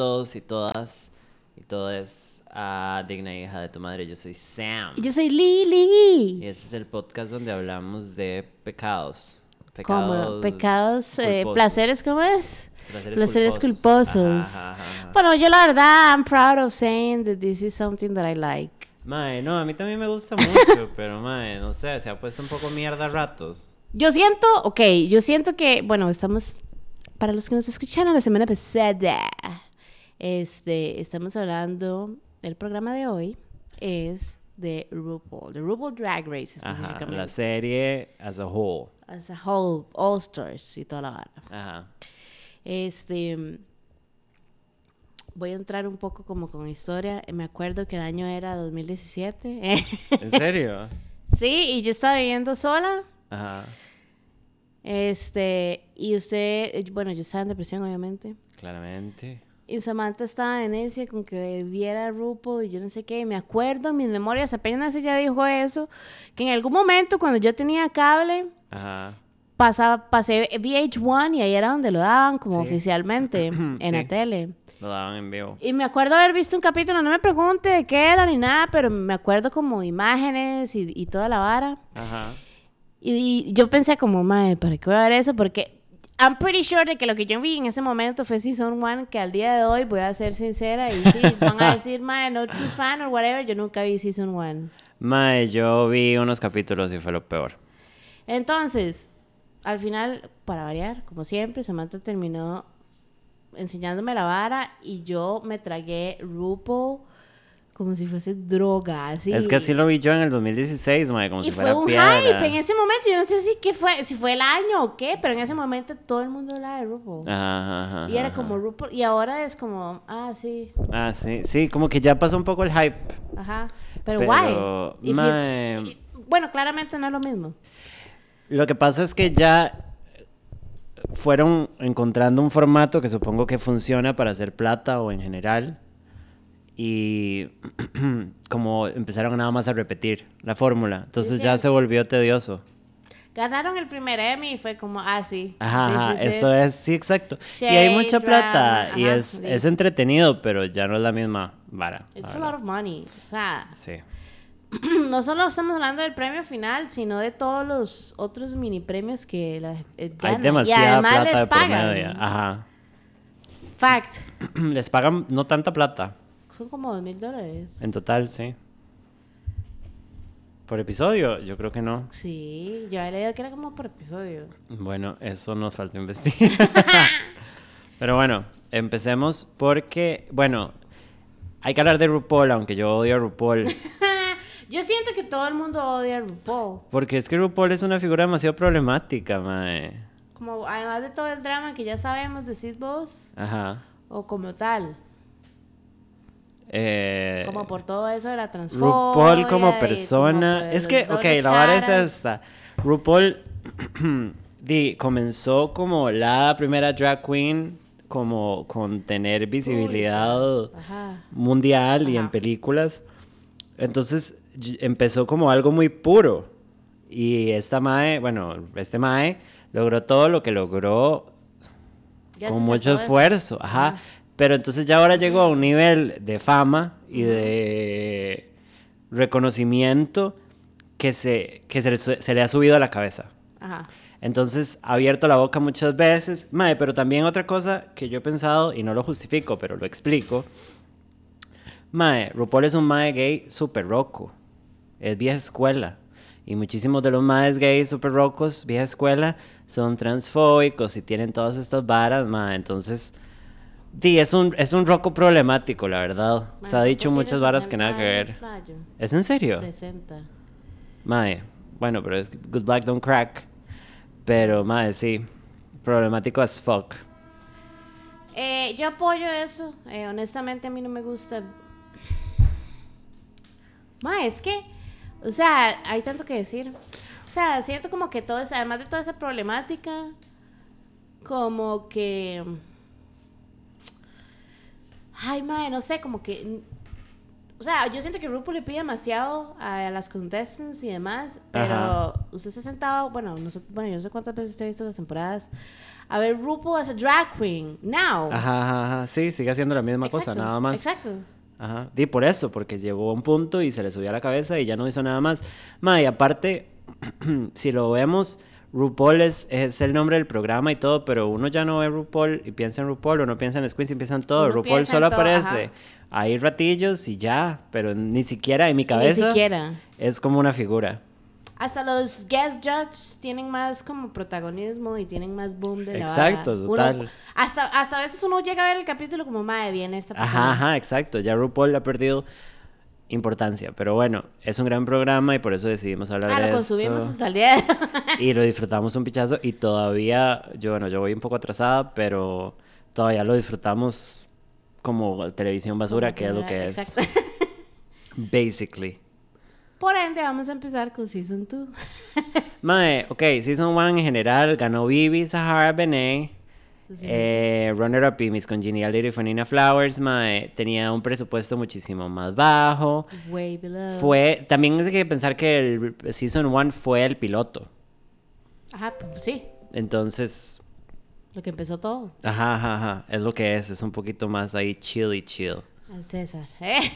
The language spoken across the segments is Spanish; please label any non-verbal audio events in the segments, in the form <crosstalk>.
todos y todas y todas a Digna Hija de tu Madre. Yo soy Sam. Y yo soy Lily. Y este es el podcast donde hablamos de pecados. ¿Cómo? Pecados. Pecados, eh, placeres, ¿cómo es? Placeres Placeres culposos. culposos. Ajá, ajá, ajá. Bueno, yo la verdad, I'm proud of saying that this is something that I like. Mae, no, a mí también me gusta mucho, <laughs> pero mae, no sé, se ha puesto un poco mierda a ratos. Yo siento, ok, yo siento que, bueno, estamos, para los que nos escucharon la semana pasada, este, estamos hablando, el programa de hoy es de RuPaul, de RuPaul Drag Race Ajá, específicamente. la serie as a whole. As a whole, All Stars y toda la vara. Ajá. Este, voy a entrar un poco como con historia. Me acuerdo que el año era 2017. ¿En serio? <laughs> sí, y yo estaba viviendo sola. Ajá, Este, y usted, bueno, yo estaba en depresión, obviamente. claramente. Y Samantha estaba en necia con que viera RuPaul y yo no sé qué. Y me acuerdo en mis memorias, apenas ella dijo eso, que en algún momento cuando yo tenía cable, Ajá. pasaba, pasé VH1 y ahí era donde lo daban como Sí. oficialmente <clears throat> en la tele. Lo daban en vivo. Y me acuerdo haber visto un capítulo, no me pregunte de qué era ni nada, pero me acuerdo como imágenes y, y toda la vara. Ajá. Y, y yo pensé como, madre, ¿para qué voy a ver eso? Porque I'm pretty sure de que lo que yo vi en ese momento fue Season 1, que al día de hoy, voy a ser sincera, y sí, <laughs> van a decir, madre, no true fan o whatever, yo nunca vi Season 1. Mae, yo vi unos capítulos y fue lo peor. Entonces, al final, para variar, como siempre, Samantha terminó enseñándome la vara y yo me tragué RuPaul como si fuese droga, así. Es que así lo vi yo en el 2016, mae, como Y si fue fuera un piedra. hype en ese momento, yo no sé si, qué fue, si fue el año o qué, pero en ese momento todo el mundo hablaba de RuPaul. Ajá, ajá, ajá, y era como RuPaul, y ahora es como, ah, sí, Ah, sí, sí, como que ya pasó un poco el hype. ajá. Pero, Pero, why? Mae. bueno, claramente no es lo mismo. Lo que pasa es que ya fueron encontrando un formato que supongo que funciona para hacer plata o en general. Y <clears throat> como empezaron nada más a repetir la fórmula. Entonces ya se volvió tedioso. Ganaron el primer Emmy y fue como, ah, sí. Ajá, ajá, esto it. es, sí, exacto. y hay mucha plata y es, sí. es entretenido, pero ya no es la misma vara. It's a lot of money. O sea, Sí. <clears throat> no solo estamos hablando del premio final, sino de todos los otros mini premios que la, eh, Hay demasiada y además plata les de por pagan. medio. Ajá. Fact. <clears throat> Les pagan no tanta plata. Son como dos mil dólares. En total, sí. ¿Por episodio? Yo creo que no. Sí, yo había leído que era como por episodio. Bueno, eso nos falta investigar. <laughs> Pero bueno, empecemos porque, bueno, hay que hablar de RuPaul, aunque yo odio a RuPaul. <laughs> Yo siento que todo el mundo odia a RuPaul. Porque es que RuPaul es una figura demasiado problemática, mae. Como además de todo el drama que ya sabemos, decís vos, Ajá. o como tal. Eh, Como por todo eso de la transfobia. RuPaul como persona. Es que, ok, la vara es esta. RuPaul <clears throat> di, comenzó como la primera drag queen, como con tener visibilidad Ajá. mundial y en películas. Entonces empezó como algo muy puro. Y esta Mae, bueno, este Mae logró todo lo que logró con mucho eso. esfuerzo, ajá. Ajá. Pero entonces ya ahora llegó a un nivel de fama y de reconocimiento que se, que se, le, su- se le ha subido a la cabeza. Ajá. Entonces ha abierto la boca muchas veces. Mae, pero también otra cosa que yo he pensado, y no lo justifico, pero lo explico. Mae, RuPaul es un mae gay súper roco. Es vieja escuela. Y muchísimos de los maes gays súper rocos, vieja escuela, son transfóbicos y tienen todas estas varas, mae. Entonces, di, es un, es un roco problemático, la verdad. Se ha dicho muchas varas que 60 nada que ver. playo. ¿Es en serio? 60. Mae, bueno, pero es Good Black Don't Crack. Pero, mae, sí. Problemático as fuck. Eh, yo apoyo eso. Eh, honestamente, a mí no me gusta. Ma, es que, o sea, hay tanto que decir. O sea, siento como que todo eso, además de toda esa problemática, como que. Ay, madre, no sé, como que. O sea, yo siento que RuPaul le pide demasiado a las contestants y demás, pero Ajá. usted se ha sentado, bueno, nosotros, bueno, yo no sé cuántas veces usted ha visto las temporadas. a ver RuPaul as a drag queen. Now. Ajá, ajá, ajá. Sí, sigue haciendo la misma cosa, nada más. Exacto. Ajá. Di por eso, porque llegó a un punto y se le subió a la cabeza y ya no hizo nada más. Ma, y aparte, <clears throat> si lo vemos, RuPaul es, es el nombre del programa y todo, pero uno ya no ve RuPaul y piensa en RuPaul, uno piensa en Squeeze y piensa en todo. Uno RuPaul solo todo, aparece ajá. ahí ratillos y ya, pero ni siquiera en mi Ni cabeza siquiera. es como una figura. Hasta los guest judges tienen más como protagonismo y tienen más boom de la Exacto, vara. total. Uno- hasta, hasta a veces uno llega a ver el capítulo como, madre, viene esta persona. Ajá, ajá, exacto. Ya RuPaul ha perdido importancia, pero bueno, es un gran programa y por eso decidimos hablar Ah, de lo consumimos esto. hasta el día de Y lo disfrutamos un pichazo y todavía, yo bueno, yo voy un poco atrasada, pero todavía lo disfrutamos como televisión basura, que es lo que primera- es. Exacto. <laughs> Basically. Por ende, vamos a empezar con Season 2. <laughs> Mae, ok, Season 1 en general ganó Bibi, Sahara, Benet. Eh, Runner Up y Miss Congeniality fue Nina Flowers, mae, tenía un presupuesto muchísimo más bajo. Way below. Fue, también hay que pensar que el Season 1 fue el piloto. Ajá, pues sí. Entonces, Lo que empezó todo. ajá, ajá, ajá, es lo que es, es un poquito más ahí chill y chill. Al César. ¿eh? <laughs>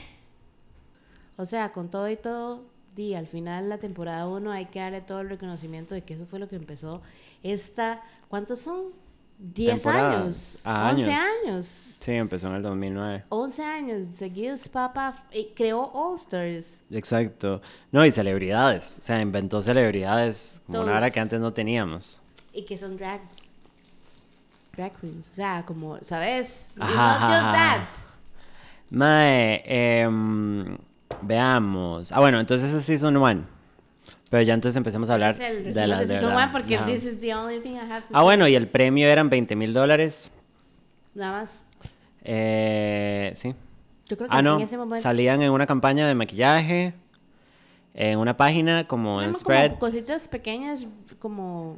O sea, con todo y todo, di, al final la temporada 1 hay que darle todo el reconocimiento de que eso fue lo que empezó esta. ¿Cuántos son? 10 Temporada. años. Ah, 11 años. años. Sí, empezó en el 2009. 11 años seguidos, papá. y creó All Stars. Exacto. No, y celebridades. O sea, inventó celebridades como una hora Todos. que antes no teníamos. Y que son drag. Drag queens. O sea, como, ¿sabes? It's Ajá, not just that. Mae, em, veamos. Ah, bueno, entonces es Season 1. Pero ya entonces empecemos a hablar de la de 1 porque ajá. this is the only thing I have to Ah, say. bueno, y el premio eran 20 mil dólares. Nada más. Eh, sí. Yo creo que Ah, en no. ese momento. Salían en una campaña de maquillaje. En una página como en Spread. como cositas pequeñas, como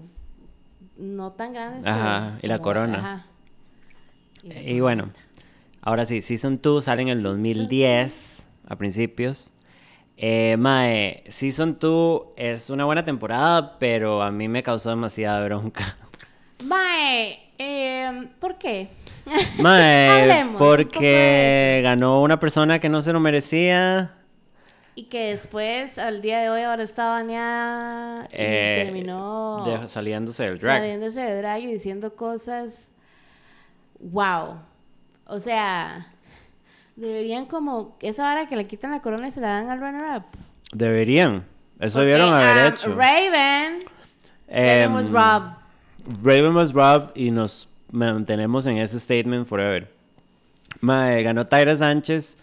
no tan grandes. Ajá, pero y la como- corona. ajá. Y Y bueno, ahora sí, Season 2 sale en el 2010, a principios. Eh, mae, Season 2 es una buena temporada, pero a mí me causó demasiada bronca. <laughs> Mae, eh, ¿por qué? <laughs> Mae, Hablemos porque ganó una persona que no se lo merecía. Y que después, al día de hoy, ahora está bañada y eh, terminó de- saliéndose del drag. saliéndose de drag y diciendo cosas. Wow. O sea, deberían como esa hora que le quitan la corona y se la dan al runner-up. Deberían. Eso Porque, debieron haber um, hecho. Raven, Em, Raven was robbed. Raven was robbed y nos mantenemos en ese statement forever. Mae, ganó Tyra Sánchez,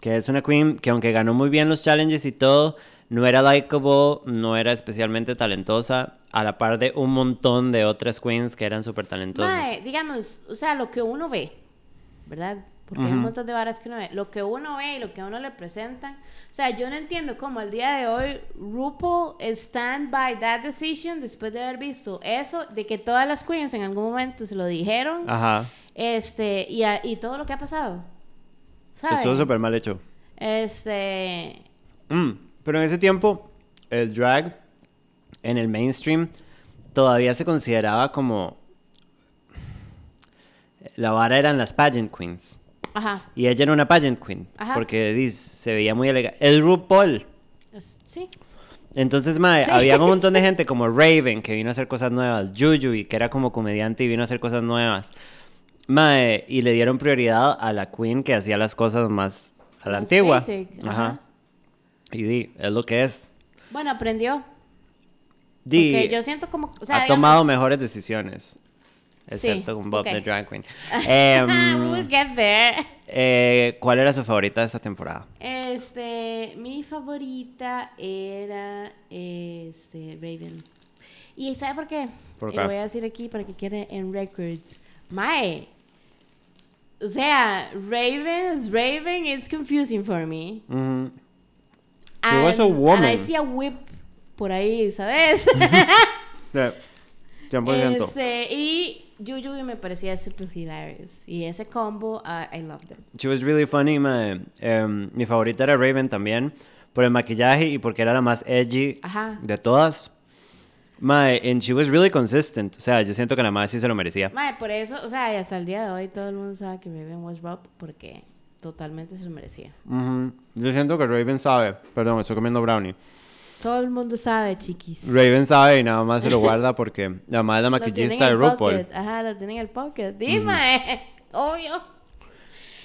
que es una queen que aunque ganó muy bien los challenges y todo, no era likable, no era especialmente talentosa, a la par de un montón de otras queens que eran súper talentosas. Mae, digamos, o sea, lo que uno ve, ¿verdad? Porque hay un montón de varas que uno ve. Lo que uno ve y lo que a uno le presentan. O sea, yo no entiendo cómo al día de hoy RuPaul stand by that decision después de haber visto eso, de que todas las queens en algún momento se lo dijeron. Ajá. Este, y, a- y todo lo que ha pasado. ¿Sabe? Estuvo súper mal hecho. Este. Mm, pero en ese tiempo, el drag en el mainstream todavía se consideraba como... La vara eran las pageant queens. Ajá. Y ella era una pageant queen. Ajá. Porque dis, se veía muy elegante. El RuPaul. Es- sí. Entonces, mae, Sí. había un montón de <laughs> gente como Raven, que vino a hacer cosas nuevas. Jujuy, que era como comediante y vino a hacer cosas nuevas. Mae, y le dieron prioridad a la queen que hacía las cosas más a la Más antigua. basic, Ajá. ajá. Y di, es lo que es. Bueno, aprendió. Di, Porque yo siento como. O sea, ha digamos- tomado mejores decisiones. Sí, Excepto con Bob the Drag Queen. <laughs> Em, We'll get there. eh, ¿Cuál era su favorita de esta temporada? Este, mi favorita era este Raven. ¿Y sabe por qué? ¿Por qué? lo voy a decir aquí para que quede en records. Mae. O sea, Raven is Raven, it's confusing for me. Ujú. She was a woman. And I see a whip por ahí, ¿sabes? <laughs> Sí, 100%. este, y Juju me parecía super hilarious. Y ese combo, uh, I loved it. She was really funny, mae. Em, mi favorita era Raven también, por el maquillaje y porque era la más edgy Ajá. de todas. Mae, and she was really consistent. O sea, yo siento que la madre sí se lo merecía. Mae, por eso, o sea, y hasta el día de hoy todo el mundo sabe que Raven was Rob porque totalmente se lo merecía. Ujú. Yo siento que Raven sabe. Perdón, estoy comiendo brownie. Todo el mundo sabe, chiquis. Raven sabe y nada más se lo guarda porque la madre es la maquillista de RuPaul. pocket. Ajá, lo tienen en el pocket. Dime, <laughs> obvio.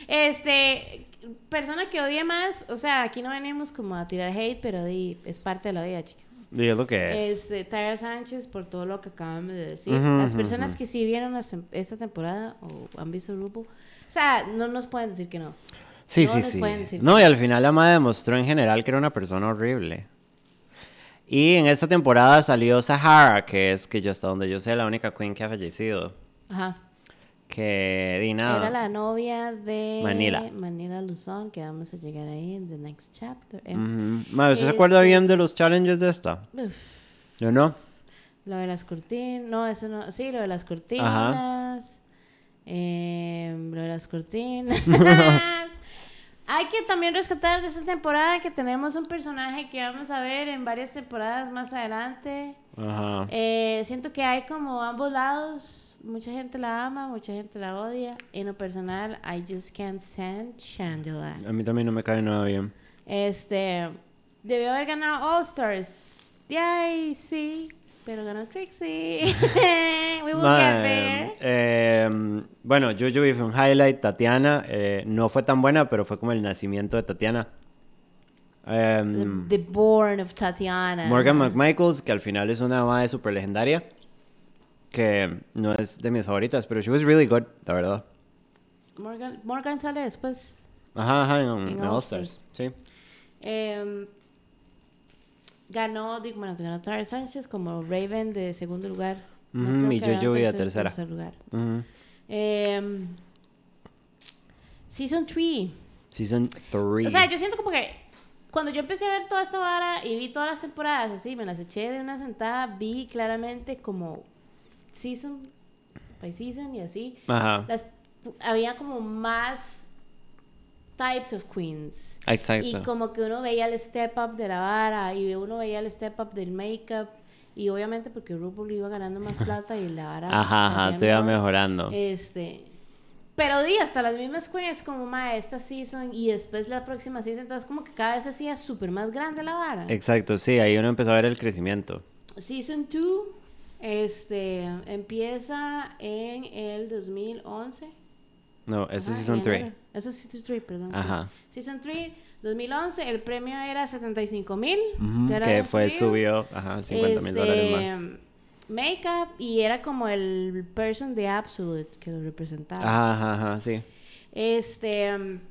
Este, persona que odie más, o sea, aquí no venimos como a tirar hate, pero di, es parte de la vida, chiquis. Y es lo que es. Este, Tyra Sánchez, por todo lo que acabamos de decir. Las personas que sí vieron tem- esta temporada o han visto RuPaul, o sea, no nos pueden decir que no. Sí, no sí, sí. No, y al final la madre demostró en general que era una persona horrible. Y en esta temporada salió Sahara, que es que yo hasta donde yo sé la única queen que ha fallecido. Ajá. Que di nada. Era la novia de Manila. Manila Luzón, que vamos a llegar ahí en the next chapter. eh. Ujú. Madre, ¿usted se acuerda bien de los challenges de esta? Uf. Yo no. Lo de las cortinas, no, eso no, sí, lo de las cortinas, em, lo de las cortinas. <laughs> <laughs> Hay que también rescatar de esta temporada que tenemos un personaje que vamos a ver en varias temporadas más adelante. Ajá. Eh, siento que hay como ambos lados. Mucha gente la ama, mucha gente la odia. En lo personal, I just can't stand Chandela. A mí también no me cae nada bien. Este, debió haber ganado All Stars. Yay, sí, pero ganó Trixie. <laughs> We will get there. Eh, bueno, Jojo fue un highlight. Tatiana eh, no fue tan buena, pero fue como el nacimiento de Tatiana. Em, The Born of Tatiana. Morgan McMichaels, que al final es una madre súper legendaria. Que no es de mis favoritas, pero she was really good, la verdad. Morgan, Morgan sale después. Ajá, ajá, en, En en All All Stars. Sí. Em, ganó, digo, bueno, ganó Tara Sánchez como Raven de segundo lugar. No y ganó Jojo de tercer- tercera. tercer lugar. Em, season 3. Season 3. O sea, yo siento como que cuando yo empecé a ver toda esta vara y vi todas las temporadas así, me las eché de una sentada, vi claramente como season by season y así. Ajá. Las, había como más types of queens. Exacto. Y como que uno veía el step up de la vara y uno veía el step up del makeup. Y obviamente porque RuPaul iba ganando más <laughs> plata y la vara. Ajá, se ajá, te iba mejor. mejorando. Este. Pero di, hasta las mismas queens como ma esta season y después la próxima season. Entonces, como que cada vez hacía súper más grande la vara. Exacto, sí, ahí uno empezó a ver el crecimiento. Season 2 este, empieza en el 2011. No, este es Season en 3. Eso es Season 3, perdón. Ajá. Season 3, 2011, el premio era 75 mil. Que fue subió, ajá, 50 mil dólares más. Este, Makeup y era como el person de Absolute que lo representaba. Ajá, ajá, ajá, sí. Este. En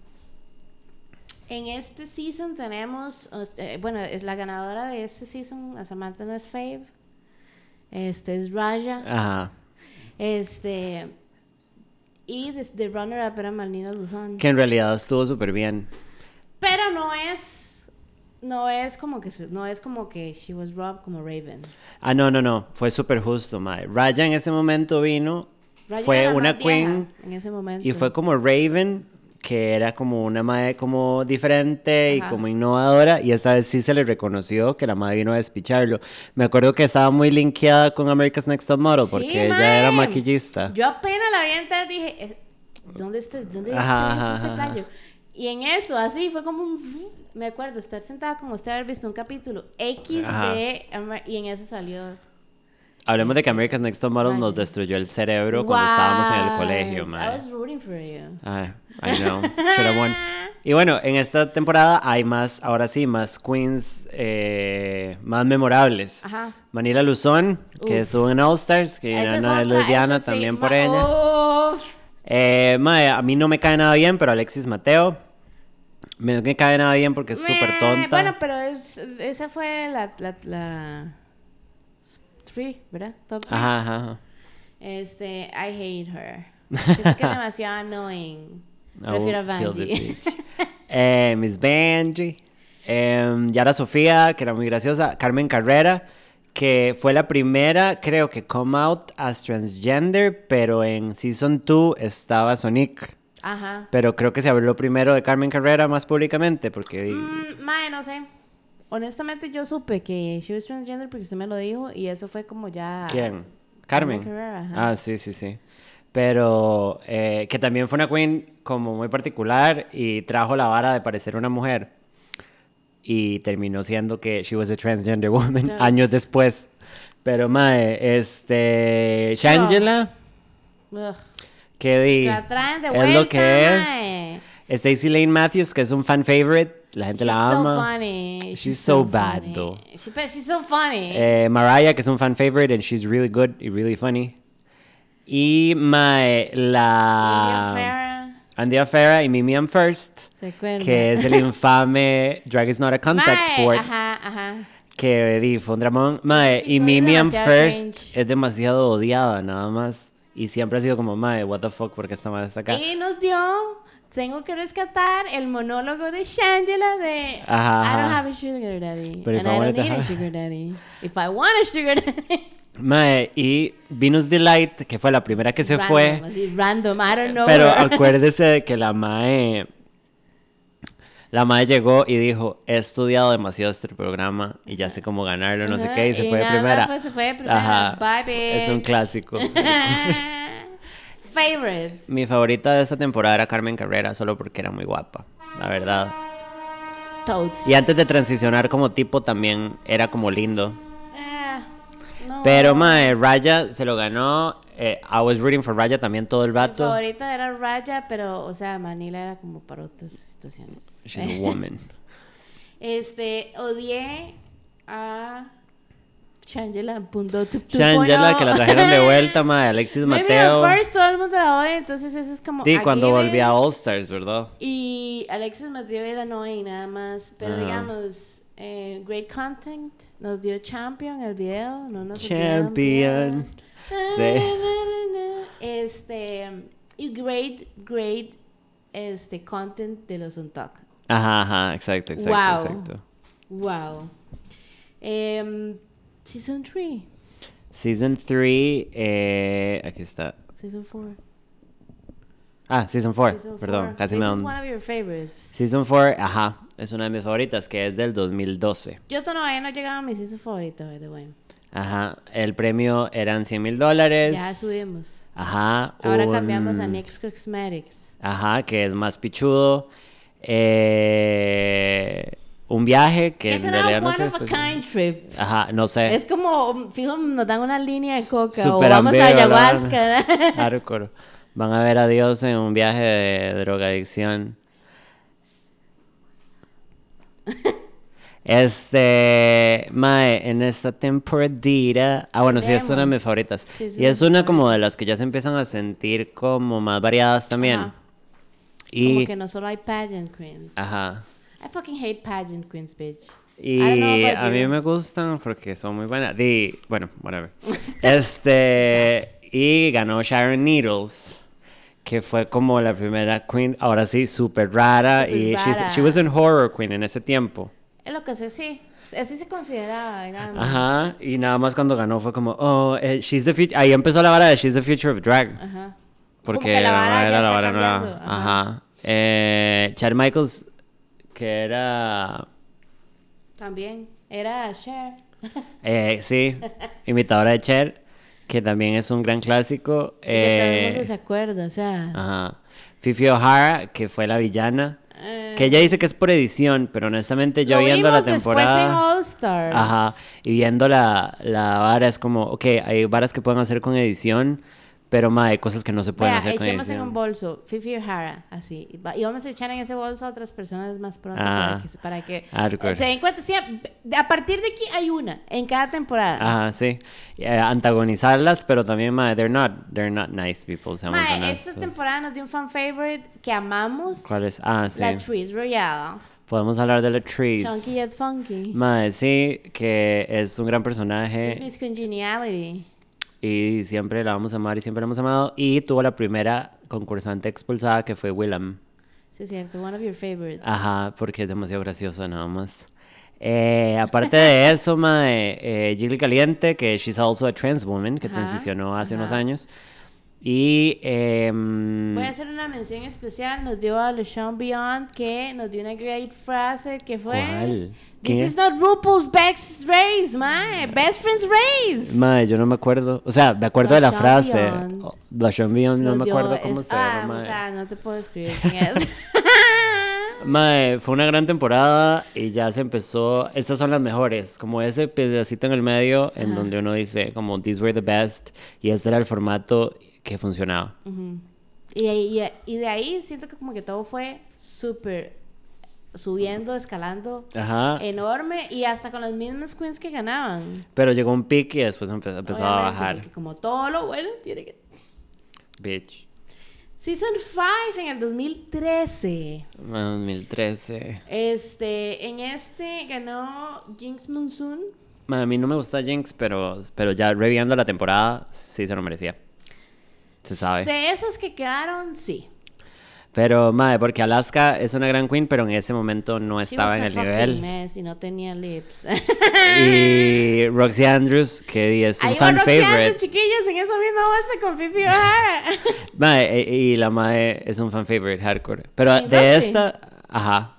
este season tenemos. este, bueno, es la ganadora de este season. A Samantha no es Fave. Este es Raja. Ajá. Este. Y de runner-up era Malnina Luzón. Que en realidad estuvo súper bien. Pero no es. No es como que no es como que she was robbed como Raven. Ah, no, no, no. Fue súper justo, mae. Raya en ese momento vino. Raya fue una queen. en ese momento. Y fue como Raven, que era como una madre como diferente y Ajá. como innovadora. Y esta vez sí se le reconoció que la madre vino a despicharlo. Me acuerdo que estaba muy linkeada con America's Next Top Model Sí, porque ella era maquillista. Yo apenas la vi entrar dije, eh, ¿dónde está, dónde está este- playo? Y en eso, así, fue como un... Me acuerdo estar sentada como usted haber visto un capítulo X Ajá. de... Y en eso salió... Hablemos de que America's Next Top Model nos destruyó el cerebro cuando estábamos en el Wow, colegio, I mae. was rooting for you. Ay, I know. Should have won. Y bueno, en esta temporada hay más, ahora sí, más queens eh, más memorables. Ajá. Manila Luzón, que Uf. estuvo en All Stars, que Esa es Ana de otra, lesbiana esa sí, también ma- por ella. Uf. Eh, mae, a mí no me cae nada bien, pero Alexis Mateo. Me me cae nada bien porque es súper Meh, tonta. Bueno, pero es- esa fue la... la, la three, ¿verdad? Top three. Ajá, ajá, ajá. Este, I hate her. Siento que es demasiado annoying. I Prefiero a bitch. <laughs> Eh, Miss Benji. Eh, Yara Sofía, que era muy graciosa. Carmen Carrera, que fue la primera, creo que come out as transgender, pero en Season 2 estaba Sonic. Ajá. Pero creo que se habló primero de Carmen Carrera más públicamente, porque... Mm, mae, no sé. honestamente yo supe que she was transgender porque usted me lo dijo y eso fue como ya... ¿Quién? Carmen. Carrera, ajá. Ah, sí, sí, sí. Pero eh, que también fue una queen como muy particular y trajo la vara de parecer una mujer. Y terminó siendo que she was a transgender woman Claro. <laughs> años después. Pero, mae, este. Shangela, Ugh. que di. La traen de es vuelta, lo que es. mae. Stacey Lane Matthews, que es un fan favorite. La gente la She's so ama. funny. She's so bad, funny. though. She, she's so funny. Eh, Mariah, que es un fan favorite, and she's really good y really funny. Y mae, la. Andia Farah y Mimi I'm First, ¿Se que es el infame Drag is not a contact Mae, sport, Ajá, ajá. que di, fue un dramón. Mae, y Episodio Mimi I'm demasiado First es demasiado odiada, nada más. Y siempre ha sido como, mae, what the fuck, porque esta madre está acá. Y nos dio, tengo que rescatar el monólogo de Shangela de Ajá, I don't have a sugar daddy. But and I don't need a sugar daddy. If I want a sugar <laughs> daddy. Mae, y Venus Delight, que fue la primera que se random, fue. Así, random, I don't know. Pero <laughs> acuérdese de que la mae. La mae llegó y dijo: He estudiado demasiado este programa y ya sé cómo ganarlo, no sé Ajá, qué, y se fue de primera. fue- se fue de primera. Bye, Es un clásico. <laughs> Favorite. Mi favorita de esta temporada era Carmen Carrera, solo porque era muy guapa, la verdad. Toads. Y antes de transicionar como tipo también era como lindo. No. Pero mae, Raya se lo ganó. eh, I was rooting for Raya también todo el Mi rato. favorita era Raya, pero, o sea, Manila era como para otras situaciones. She's a woman. <laughs> Este, odié a Shangela punto tu- tu- Shangela, que la trajeron de vuelta, <laughs> mae. Alexis Maybe Mateo. at first todo el mundo la odia, entonces eso es como. Sí, cuando given. volví a All Stars, ¿verdad? Y Alexis Mateo era annoying nada más. Pero Ajá. digamos, eh, great content. Nos dio Champion el video. No nos Champion. Sí. Este. Y great, great este, content de los Untalk. Ajá, ajá, exacto, exacto, Wow. exacto. Wow. Em, season 3. Season 3, eh, aquí está. Season 4. Ah, Season 4, Season perdón, four. casi This me is one of your favorites. Season 4, ajá, es una de mis favoritas, que es del 2012. Yo todavía no he llegado a mi season favorito, by the way. Ajá, el premio eran 100 mil dólares. Ya subimos. Ajá. Ahora un- cambiamos a Next Cosmetics. Ajá, que es más pichudo. Eh, un viaje que Es en realidad no sé. of a después- kind trip. Ajá, no sé. Es como, fijo, nos dan una línea de coca o Súper vamos a ayahuasca. Hardcore. Van a ver a Dios en un viaje de drogadicción. <laughs> Este, Mae, en esta temporada. Ah, bueno, sí, es una de mis favoritas. Sí, y es una como de las que ya se empiezan a sentir como más variadas también. Ajá. Y, Como que no solo hay pageant queens. ajá. I fucking hate pageant queens, bitch. Y a mí me gustan porque son muy buenas. Di, bueno, whatever. <laughs> este, y ganó Sharon Needles, que fue como la primera queen, ahora sí, súper rara. Y rara. she was an horror queen en ese tiempo. Es lo que sé, sí. Así se consideraba. Ajá, y nada más cuando ganó fue como, oh, eh, she's the future. Ahí empezó la vara de she's the future of drag. Ajá. Porque la vara era la vara nueva. Ajá. ajá. Eh, Chad Michaels, que era. También. Era Cher. Eh, sí, imitadora de Cher, que también es un gran clásico. Eh, mundo se acuerda, o sea. ajá. Fifi O'Hara, que fue la villana. eh, Que ella dice que es por edición, pero honestamente yo viendo la temporada. en All Stars. Ajá. Y viendo la, la vara es como, ok, hay varas que pueden hacer con edición, pero ma, hay cosas que no se pueden Vea, hacer con echemos en un bolso Fifi O'Hara, así. Y va- Y vamos a echar en ese bolso a otras personas más pronto Ah. para que, para que Hardcore. se den cuenta. sí, a partir de aquí hay una en cada temporada. Ajá, sí. Eh, antagonizarlas, pero también, ma, they're not, they're not nice people, Mae, esta temporada nos dio un fan favorite que amamos. ¿Cuál es? Ah, sí. La Trees Royale. Podemos hablar de la Trees. Chunky yet funky. Mae, sí, que es un gran personaje Miss Congeniality. Y siempre la vamos a amar y siempre la hemos amado. Y tuvo la primera concursante expulsada que fue Willem. Sí, es cierto. One of your favorites. Ajá, porque es demasiado graciosa nada más. Eh, aparte de <laughs> eso, mae, eh, Jiggly Caliente, que she's also a trans woman, que Ajá, transicionó hace unos años. Y. em, Voy a hacer una mención especial. Nos dio a LeSean Beyond que nos dio una great frase que fue: ¿Cuál? This ¿Quién is not RuPaul's best race, my best friend's race. Mae, yo no me acuerdo. O sea, me acuerdo de la frase. Oh, Lashawn Beyond, no Nos me acuerdo cómo es- se ah, llama. O mae. sea, no te puedo escribir quién es. <laughs> <laughs> Mae, fue una gran temporada y ya se empezó. Estas son las mejores. Como ese pedacito en el medio en donde uno dice, como, these were the best. Y este era el formato que funcionaba. y, y, y de ahí siento que como que todo fue súper subiendo, escalando. Ajá. Enorme y hasta con las mismas queens que ganaban. Pero llegó un pic y después empe- empezó a bajar. porque como todo lo bueno tiene que... Bitch. Season 5 en el 2013. Mae, 2013. Este, en este ganó Jinx Monsoon. A mí no me gusta Jinx, pero, pero ya reviendo la temporada, sí se lo merecía. Se sabe. De esas que quedaron, sí. Pero, madre, porque Alaska es una gran queen, pero en ese momento no estaba en el nivel. mess y no tenía lips. Y <laughs> Roxy Andrews, que es un Ahí va fan Roxy Andrews, favorite. chiquillas, en esa misma bolsa con Fifi O'Hara. <laughs> Mae, e- y la madre es un fan favorite hardcore. Pero ¿Y de Roxy? esta, ajá.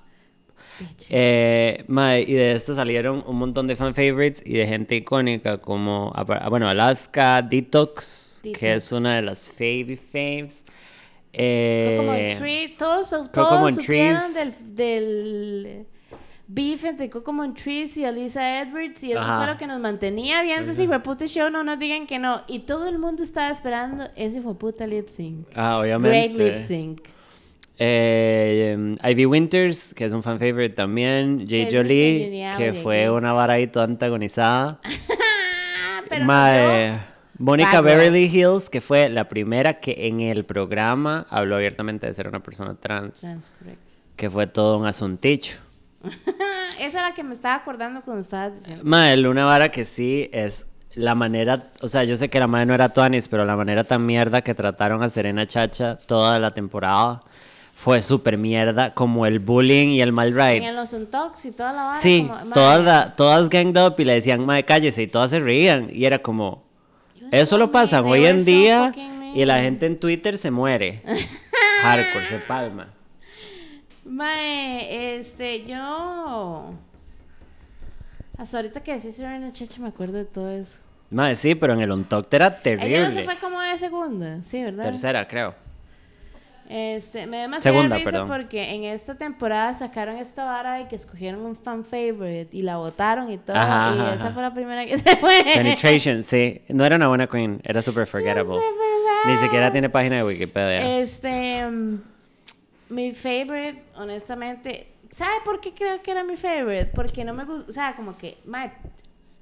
Eh, mae, y de esta salieron un montón de fan favorites y de gente icónica como, bueno, Alaska, Detox, que es una de las favy faves. Coco Eh, todos, Coco todos Montrese. supieron del, del beef entre Coco Montrese y Alisa Edwards y eso Ajá. fue lo que nos mantenía viendo ese hijueputa show, no nos digan que no. Y todo el mundo estaba esperando ese hijueputa lip sync. ah, obviamente. Great lip sync. Eh, Ivy Winters, que es un fan favorite también. Jay Es Jolie, que fue una vara ahí toda antagonizada. <laughs> Pero Mae, no. Mónica Bad girl. Beverly Hills, que fue la primera que en el programa habló abiertamente de ser una persona trans. Que fue todo un asunticho. <laughs> Esa es la que me estaba acordando cuando estabas diciendo. Mae, una vara que sí es la manera, o sea, yo sé que la madre no era Tuanis, pero la manera tan mierda que trataron a Serena Chacha toda la temporada fue súper mierda, como el bullying y el mal ride. En los Untox y toda la vara. Sí, como, todas, la- todas ganged up y le decían, mae, cállese, y todas se reían. Y era como, eso so lo pasan hoy en día y la gente en Twitter se muere. <laughs> Hardcore, se palma. Mae, este, yo. Hasta ahorita que decís Serena Chacha me acuerdo de todo eso. Mae, sí, pero en el Untucked era Ella no se terrible. fue como de segunda, sí, ¿verdad? Tercera, creo. Este, me da demasiada Segunda, risa perdón. porque en esta temporada sacaron esta vara y que escogieron un fan favorite y la votaron y todo. Ajá, y ajá, esa ajá. fue la primera que <laughs> se fue. Penetration, sí. No era una buena queen, era super forgettable. Ni siquiera tiene página de Wikipedia. Este, mm, mi favorite, honestamente, ¿sabe por qué creo que era mi favorite? Porque no me gusta, o sea, como que, mae,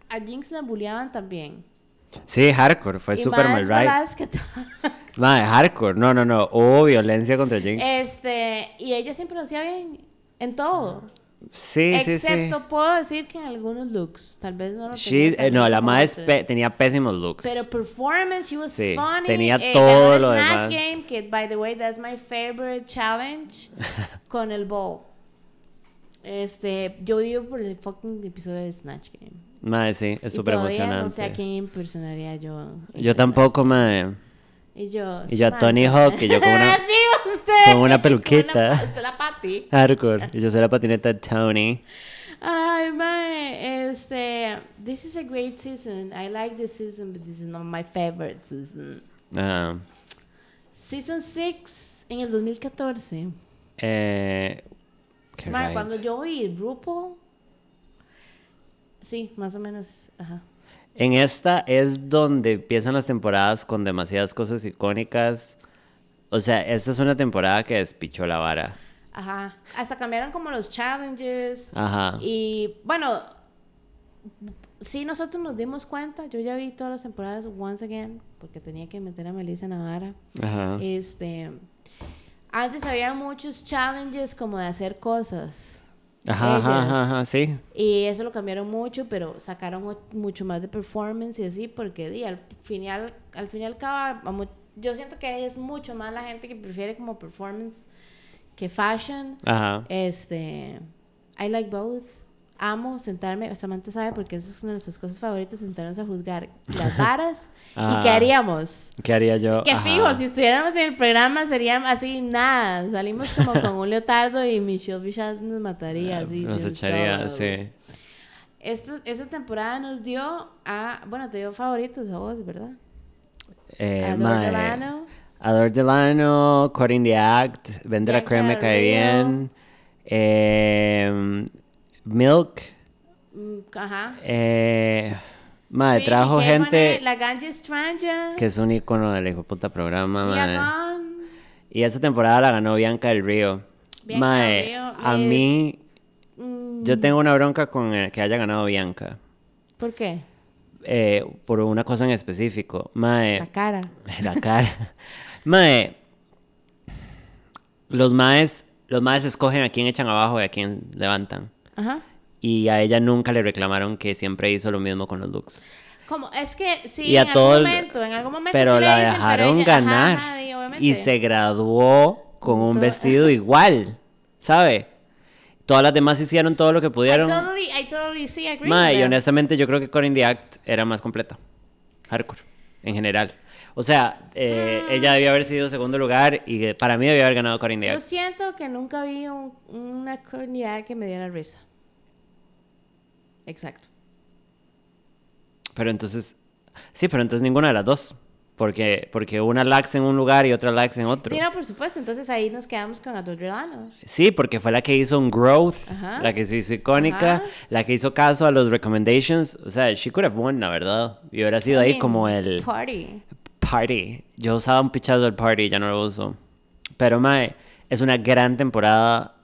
a Jinx la bulleaban también. Sí, hardcore, fue y super más mal right. que. <laughs> Mae, hardcore, no, no, no. Hubo violencia contra Jinx. Este, y ella siempre lo hacía bien en todo. sí, sí, sí. Excepto puedo decir que en algunos looks, tal vez no lo She- tenía eh, no, la madre otras. tenía pésimos looks. Pero performance, she was Sí, funny. tenía eh, todo el lo Snatch demás. Game, que by the way, that's my favorite challenge <laughs> con el bowl. Este, yo vivo por el fucking episodio de Snatch Game. Mae, sí, es súper emocionante. No sé a quién impersonaría yo. Yo tampoco, mae. Y yo. Y yo a "Sí, Tony man". Hawk, y yo con una- <laughs> Sí, usted. con una peluquita. Con una- usted la Patty. Hardcore. Y yo soy la patineta de Tony. Ay, mae, este, this is a great season. I like this season, but this is not my favorite season. Ajá. Season 6 en el 2014. Eh, qué Mae, right. cuando yo vi RuPaul, sí, más o menos, ajá. En esta es donde empiezan las temporadas con demasiadas cosas icónicas. O sea, esta es una temporada que despichó la vara. Ajá. Hasta cambiaron como los challenges. Ajá. Y bueno, sí, nosotros nos dimos cuenta. Yo ya vi todas las temporadas once again, porque tenía que meter a Melissa Navarra. Ajá. Este. Antes había muchos challenges como de hacer cosas. Ajá, ajá, ajá, sí. Y eso lo cambiaron mucho, pero sacaron mu- mucho más de performance y así, porque di, al final, al fin y al cabo, yo siento que es mucho más la gente que prefiere como performance que fashion. Ajá. Este, I like both. Amo sentarme, Samantha sabe porque esa es una de nuestras cosas favoritas, sentarnos a juzgar las <laughs> varas. ¿Y Ajá. qué haríamos? ¿Qué haría yo? Que fijo, si estuviéramos en el programa sería así nada. Salimos como con un leotardo y Michelle Bichas nos mataría así. Nos echaría, solo. sí. Esta, esta temporada nos dio a. Bueno, te dio favoritos a vos, ¿verdad? Eh, Adore mae, Delano. Adore Delano, in the Act, Bianca Creme me cae bien. eh, Milk. Mm, Ajá. Eh, Ricky trajo gente La Ganja Stranger. que es un icono del hijo puta programa, Gunn. Y esta temporada la ganó Bianca del Río. Bianca mae, del Río, a eh, mí, Mm, yo tengo una bronca con eh, que haya ganado Bianca. ¿Por qué? eh, por una cosa en específico. Mae, La cara. <laughs> la cara. Mae, los maes, los maes escogen a quién echan abajo y a quién levantan. Ajá. Y a ella nunca le reclamaron que siempre hizo lo mismo con los looks. Como, es que sí, y a en todo algún momento, en algún momento pero sí la dicen, dejaron ella- ajá, ganar ajá, y y se graduó con un Todo- vestido <laughs> igual, ¿sabe? Todas las demás hicieron todo lo que I pudieron. totally, I totally sí, agree with y honestamente yo creo que Corin the Act era más completa. Hardcore, en general. O sea, eh, Ah. ella debió haber sido segundo lugar y eh, para mí debió haber ganado Corin the Yo Act. siento que nunca vi un- una comunidad que me diera risa. Exacto. Pero entonces, sí, pero entonces ninguna de las dos. Porque, porque una lax en un lugar y otra lax en otro. Sí, no, por supuesto. Entonces ahí nos quedamos con Adorelano. Sí, porque fue la que hizo un growth, Ajá. la que se hizo icónica, Ajá. la que hizo caso a los recommendations. O sea, she could have won, la verdad. Y hubiera sido ahí como el Party. party. Yo usaba un pichazo del party, ya no lo uso. Pero, mae, es una gran temporada,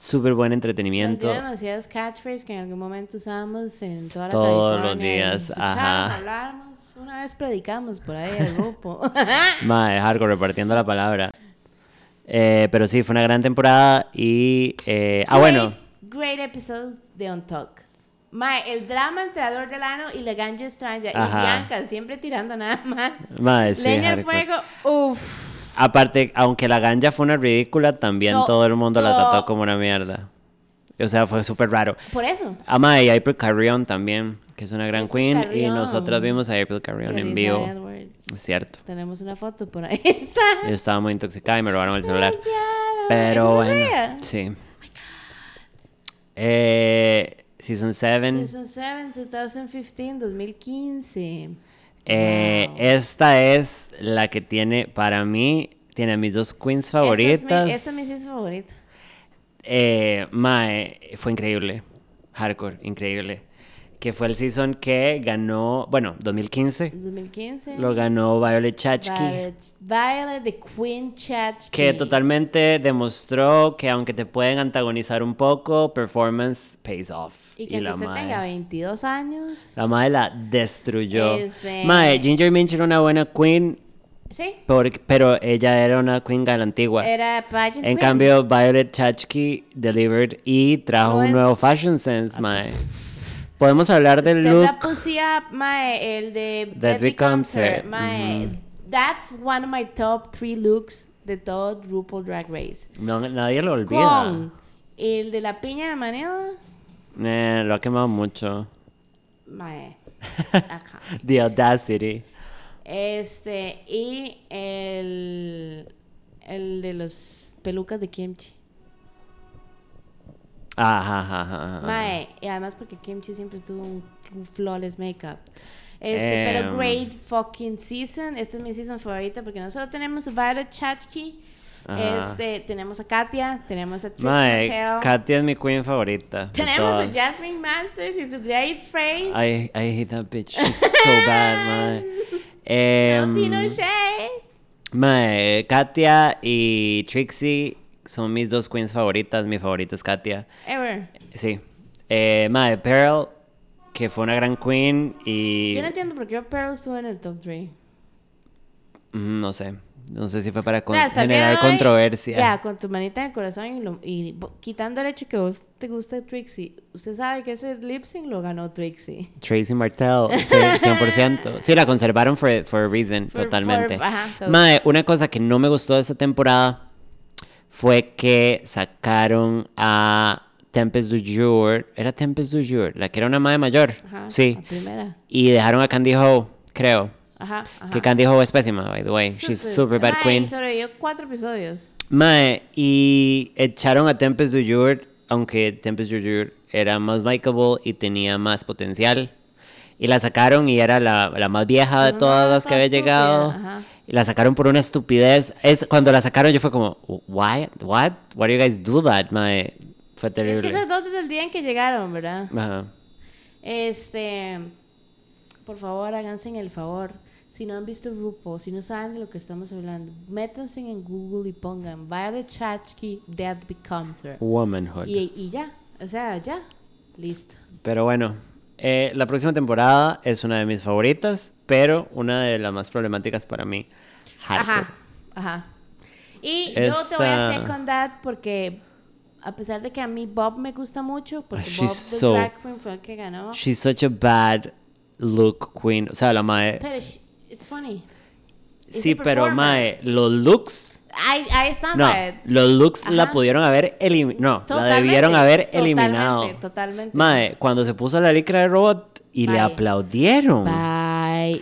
súper buen entretenimiento. dio demasiadas catchphrases que en algún momento usábamos en toda la Todos los California, y días, ajá. hablábamos. Una vez predicamos por ahí el <laughs> grupo. <laughs> Mae, hardcore, repartiendo la palabra. Eh, pero sí, fue una gran temporada y... eh, ah, bueno. Great, episodes de On Talk. Mae, el drama entre Ador Delano y la Ganja Ajá. y Bianca siempre tirando nada más. Mae, sí, Leña al fuego, uff. Aparte, aunque la ganja fue una ridícula, también No, todo el mundo la trató como una mierda. O sea, fue súper raro. Por eso. Ama y April Carrion también, que es una gran April queen. Y nosotras vimos a April Carrion en vivo. Edwards. Es cierto. Tenemos una foto por ahí. <laughs> Está. Yo estaba muy intoxicada y me robaron el celular. Demasiado. Pero ¿Eso fue bueno, ella? sí. Eh, season 7. Season 7, 2015, 2015. Eh, Wow. Esta es la que tiene, para mí, tiene a mis dos queens favoritas. Esta es mi, esta es mi favorita. Eh, mae, fue increíble. Hardcore, increíble. Que fue el season que ganó, bueno, 2015. 2015. Lo ganó Violet Chachki. Violet, Violet the Queen Chachki. Que totalmente demostró que aunque te pueden antagonizar un poco, performance pays off. Y que la usted mae- tenga 22 años. La madre la destruyó. Este- Mae, Ginger Minch era una buena queen, Sí. por- pero ella era una queen la antigua. Era pageant En queen. cambio, Violet Chachki delivered y trajo un nuevo fashion sense, mae. Podemos hablar del Step look. That Pussy Up, mae, el de That Becomes Her. Mae, that's one of my top three looks de todo RuPaul Drag Race. No, nadie lo olvida. Con el de la piña de Manila, Eh, lo ha quemado mucho. mae, <laughs> acá. The Audacity. Este, y el, el de los pelucas de Kimchi. Ajá, ajá, ajá. Mae, y además porque Kimchi siempre tuvo un, un flawless makeup. Este, pero Em. great fucking season. Esta es mi season favorita porque no solo tenemos a Violet Chachki, Ajá. este, tenemos a Katia, tenemos a Trixie Mae, Mattel, Katia es mi queen favorita. tenemos a. Jasmine Masters y su great phrase. I, I hate that bitch. She's so bad, <laughs> mae. Em, no, Tino Shea. mae, Katia y Trixie son mis dos queens favoritas. Mi favorita es Katia. Ever. Sí. Eh, mae, Pearl, que fue una gran queen y... Yo no entiendo por qué Pearl estuvo en el top 3. Mm, No sé. No sé si fue para O sea, generar hoy, controversia. Ya, con tu manita en el corazón y, lo- y bo- quitando el hecho que vos te gusta Trixie, usted sabe que ese lip sync lo ganó Trixie. Tracy Martell, sí, 100%. <laughs> Sí, la conservaron for, for a reason, For- totalmente. for- ajá, todo. Mae, una cosa que no me gustó de esta temporada fue que sacaron a Tempest du Jour. Era Tempest du Jour, la que era una madre mayor. Ajá, sí. la primera. Y dejaron a Candy Ho, creo. Ajá, ajá. Que Candy Ho es pésima, by the way. She's super bad Mae, queen. y sobrevivió cuatro episodios. Mae, y echaron a Tempest du Jour, aunque Tempest du Jour era más likable y tenía más potencial. Y la sacaron y era la, la más vieja de todas las que había estúpida, llegado. ajá. Y la sacaron por una estupidez. Es, cuando la sacaron yo fue como, why, what, why do you guys do that, mae? Fue Es terrible. que esas dos desde el día en que llegaron, ¿verdad? Ajá. Este, por favor, háganse en el favor. Si no han visto RuPaul, si no saben de lo que estamos hablando, métanse en Google y pongan Violet Chachki, Death Becomes Her. Womanhood. Y, y ya, o sea, ya, listo. Pero bueno, eh, la próxima temporada es una de mis favoritas, pero una de las más problemáticas para mí. Hardcore. Ajá, ajá. Y yo te voy a Esta- second that porque a pesar de que a mí Bob me gusta mucho, porque She's Bob the so- Drag Queen fue el que ganó. She's such a bad look queen. O sea, la mae. Pero sh- it's funny. It's Sí, pero mae, los looks. Ahí, ahí está, No, mae. los looks la pudieron haber eliminado. No, la Totalmente, debieron haber totalmente, eliminado. totalmente. Mae, cuando se puso la licra de robot y le aplaudieron. Bye.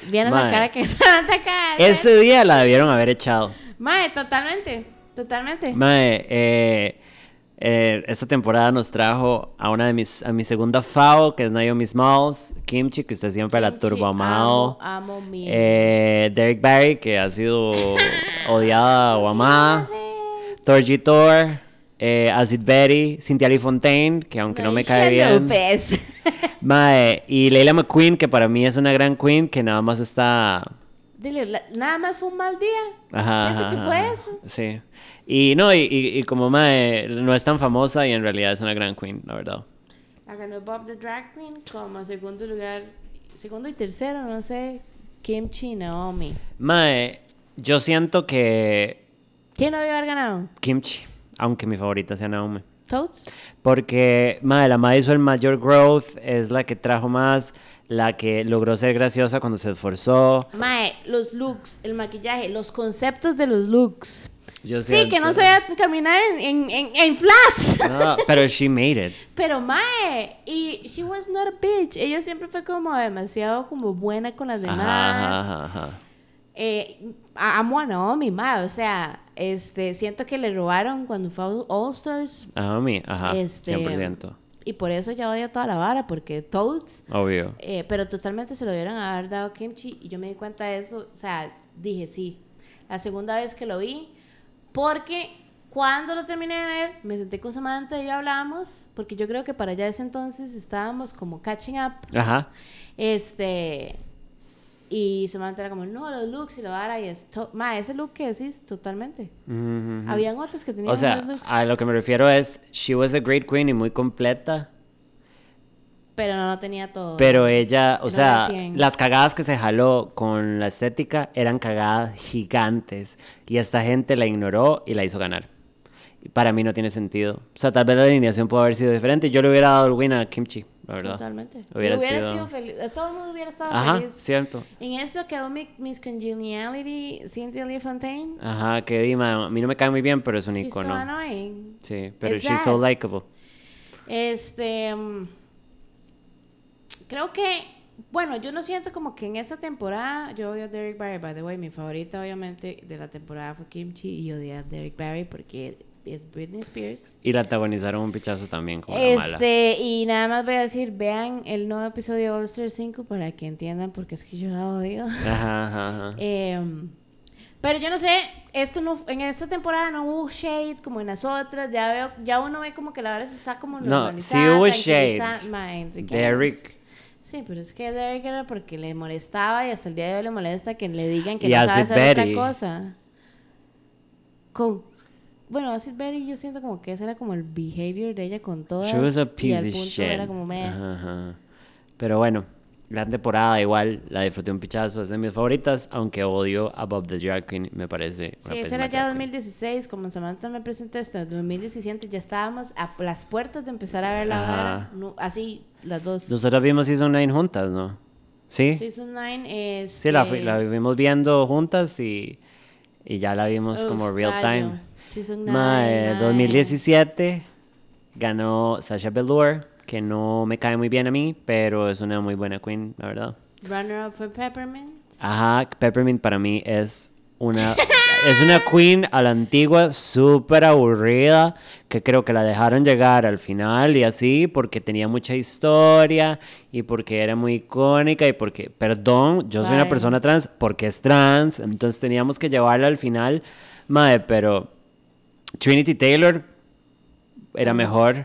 ¿Vieron la cara que <laughs> Samantha acá? Ese día la debieron haber echado. Mae, totalmente. Totalmente. Mae, eh, eh, esta temporada nos trajo a una de mis, a mi segunda FAO, que es Naomi Smalls, Kimchi, que usted siempre la Kimchi, turbo amado. Amo, amo mi. Eh, Derek Barry, que ha sido <laughs> odiada o amada. Torgy Thor, eh, Acid Betty, Cynthia Lee Fontaine, que aunque no me cae bien. López. Mae, y Leila McQueen, que para mí es una gran queen, que nada más está Dile, la- nada más fue un mal día. Ajá, Siento que fue eso. Sí. Y no, y, y, y como mae, no es tan famosa y en realidad es una gran queen, la verdad. La ganó Bob the Drag Queen como segundo lugar, segundo y tercero, no sé, Kimchi Naomi. Mae, yo siento que ¿Quién no debió haber ganado? Kimchi, aunque mi favorita sea Naomi. Toads. Porque, mae, la mae hizo el mayor growth, es la que trajo más, la que logró ser graciosa cuando se esforzó. Mae, los looks, el maquillaje, los conceptos de los looks. Yo Sí, que no se vea caminar en, en, en, en flats. No, pero she made it. <laughs> Pero Mae, y she was not a bitch. Ella siempre fue como demasiado como buena con las demás. Ajá, ajá, ajá. Eh, a- amo a Naomi, Mae. O sea, este, siento que le robaron cuando fue a All Stars. Naomi, ajá, Este, 100%. Y por eso ya odia toda la vara, porque Toads. Obvio. eh, pero totalmente se lo hubieran haber dado a Kimchi. Y yo me di cuenta de eso. O sea, dije sí. La segunda vez que lo vi. Porque cuando lo terminé de ver, me senté con Samantha y hablamos. Porque yo creo que para allá ese entonces estábamos como catching up. Ajá. Este. Y Samantha era como, no, los looks y la vara. Y es. to- Ma, ese look que decís, totalmente. Ujú. Habían otros que tenían O sea, looks. a lo que me refiero es, she was a great queen y muy completa, Pero no, no tenía todo. pero ella, o No sea, era 100. las cagadas que se jaló con la estética eran cagadas gigantes y esta gente la ignoró y la hizo ganar. Y para mí no tiene sentido. O sea, tal vez la alineación pudo haber sido diferente. Yo le hubiera dado el win a Kimchi, la verdad. Totalmente. Hubiera, Hubiera, sido... sido feliz. Todo el mundo hubiera estado Ajá, feliz. cierto. En esto quedó mi, Miss Congeniality, Cynthia Lee Fontaine. Ajá, que Dima, a mí no me cae muy bien, pero es un She's so icono. annoying. Sí, pero Es she's so likable. Este. mm, creo que. Bueno, yo no siento como que en esta temporada. Yo odio a Derek Barry, by the way. Mi favorita, obviamente, de la temporada fue Kimchi. Y odié a Derek Barry porque es Britney Spears. Y la antagonizaron un pichazo también como la mala. Este, y nada más voy a decir, vean el nuevo episodio de All Star 5 para que entiendan porque es que yo la odio. <laughs> Ajá, ajá, ajá. Em, pero yo no sé, esto no, en esta temporada no hubo shade como en las otras, ya veo, ya uno ve como que la verdad se está como No, sí hubo shade. quienes. Derek. Sí, pero es que Derek era porque le molestaba y hasta el día de hoy le molesta que le digan que Y no sabe hacer otra cosa. Con, bueno, Acid Betty yo siento como que ese era como el behavior de ella con todas. She was a y piece al of punto shit. era como meh. Ajá, ajá. Pero bueno, gran temporada, igual la disfruté un pichazo, es de mis favoritas, aunque odio a Bob the Drag Queen, me parece. una Sí, ese era ya drag queen. 2016, como Samantha me presentó esto, en 2017 ya estábamos a las puertas de empezar a ver la vara, no, así las dos. Nosotros vimos Season 9 juntas, ¿no? ¿Sí? Sí, Season 9 es... la, fui- la vimos viendo juntas y, y ya la vimos como real time. Season 9, Mae, 2017, ganó Sasha Velour, que no me cae muy bien a mí, pero es una muy buena queen, la verdad. Runner up fue Peppermint. Ajá, Peppermint para mí es una <laughs> es una queen a la antigua súper aburrida que creo que la dejaron llegar al final y así porque tenía mucha historia y porque era muy icónica y porque perdón yo soy una persona trans porque es trans entonces teníamos que llevarla al final madre pero Trinity Taylor era mejor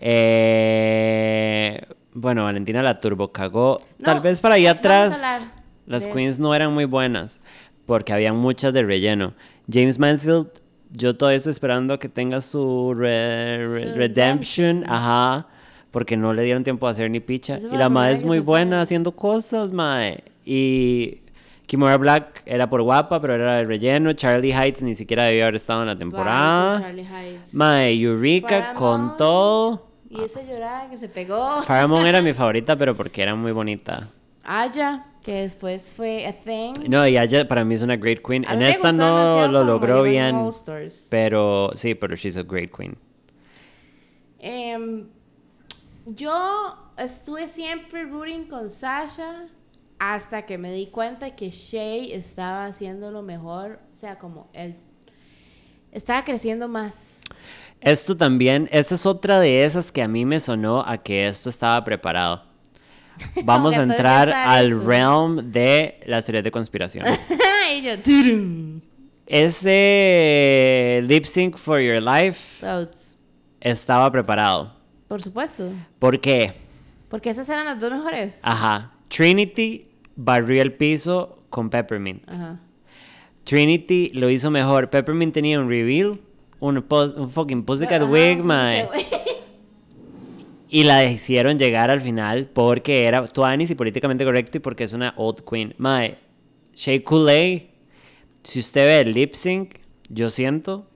eh, bueno, Valentina la turbo cagó. Tal vez para ahí vamos a atrás las de queens no eran muy buenas porque había muchas de relleno. James Mansfield, yo todavía estoy esperando que tenga su, re- re- Su redemption, redemption. ajá, porque no le dieron tiempo a hacer ni picha. Y la madre es muy buena haciendo cosas, mae. Y Kimora Black era por guapa, pero era de relleno. Charlie Heights ni siquiera debió haber estado en la Bye, temporada. Charlie Heights. Mae, Eureka con todo. Y esa llorada que se pegó. Paramount era mi <laughs> favorita, pero porque era muy bonita. Aya, que después fue A Thing. No, y ella para mí es una great queen. En esta no lo logró bien, pero sí, pero she's a great queen. Em, yo estuve siempre rooting con Sasha hasta que me di cuenta que Shay estaba haciendo lo mejor. O sea, como él estaba creciendo más. Esto también, esta es otra de esas que a mí me sonó a que esto estaba preparado. <laughs> Vamos a entrar al realm de las teorías de conspiración. <laughs> y yo, turum. Ese lip sync for your life Toads. estaba preparado. Por supuesto. ¿Por qué? Porque esas eran las dos mejores. Ajá. Trinity barrió el piso con Peppermint. Ajá. Trinity lo hizo mejor. Peppermint tenía un reveal, un, un fucking Pussycat Ajá, Wig, mae. Y la hicieron llegar al final porque era tuanis y políticamente correcto y porque es una old queen. Mae, Shea Coulee, si usted ve el lip sync, yo siento,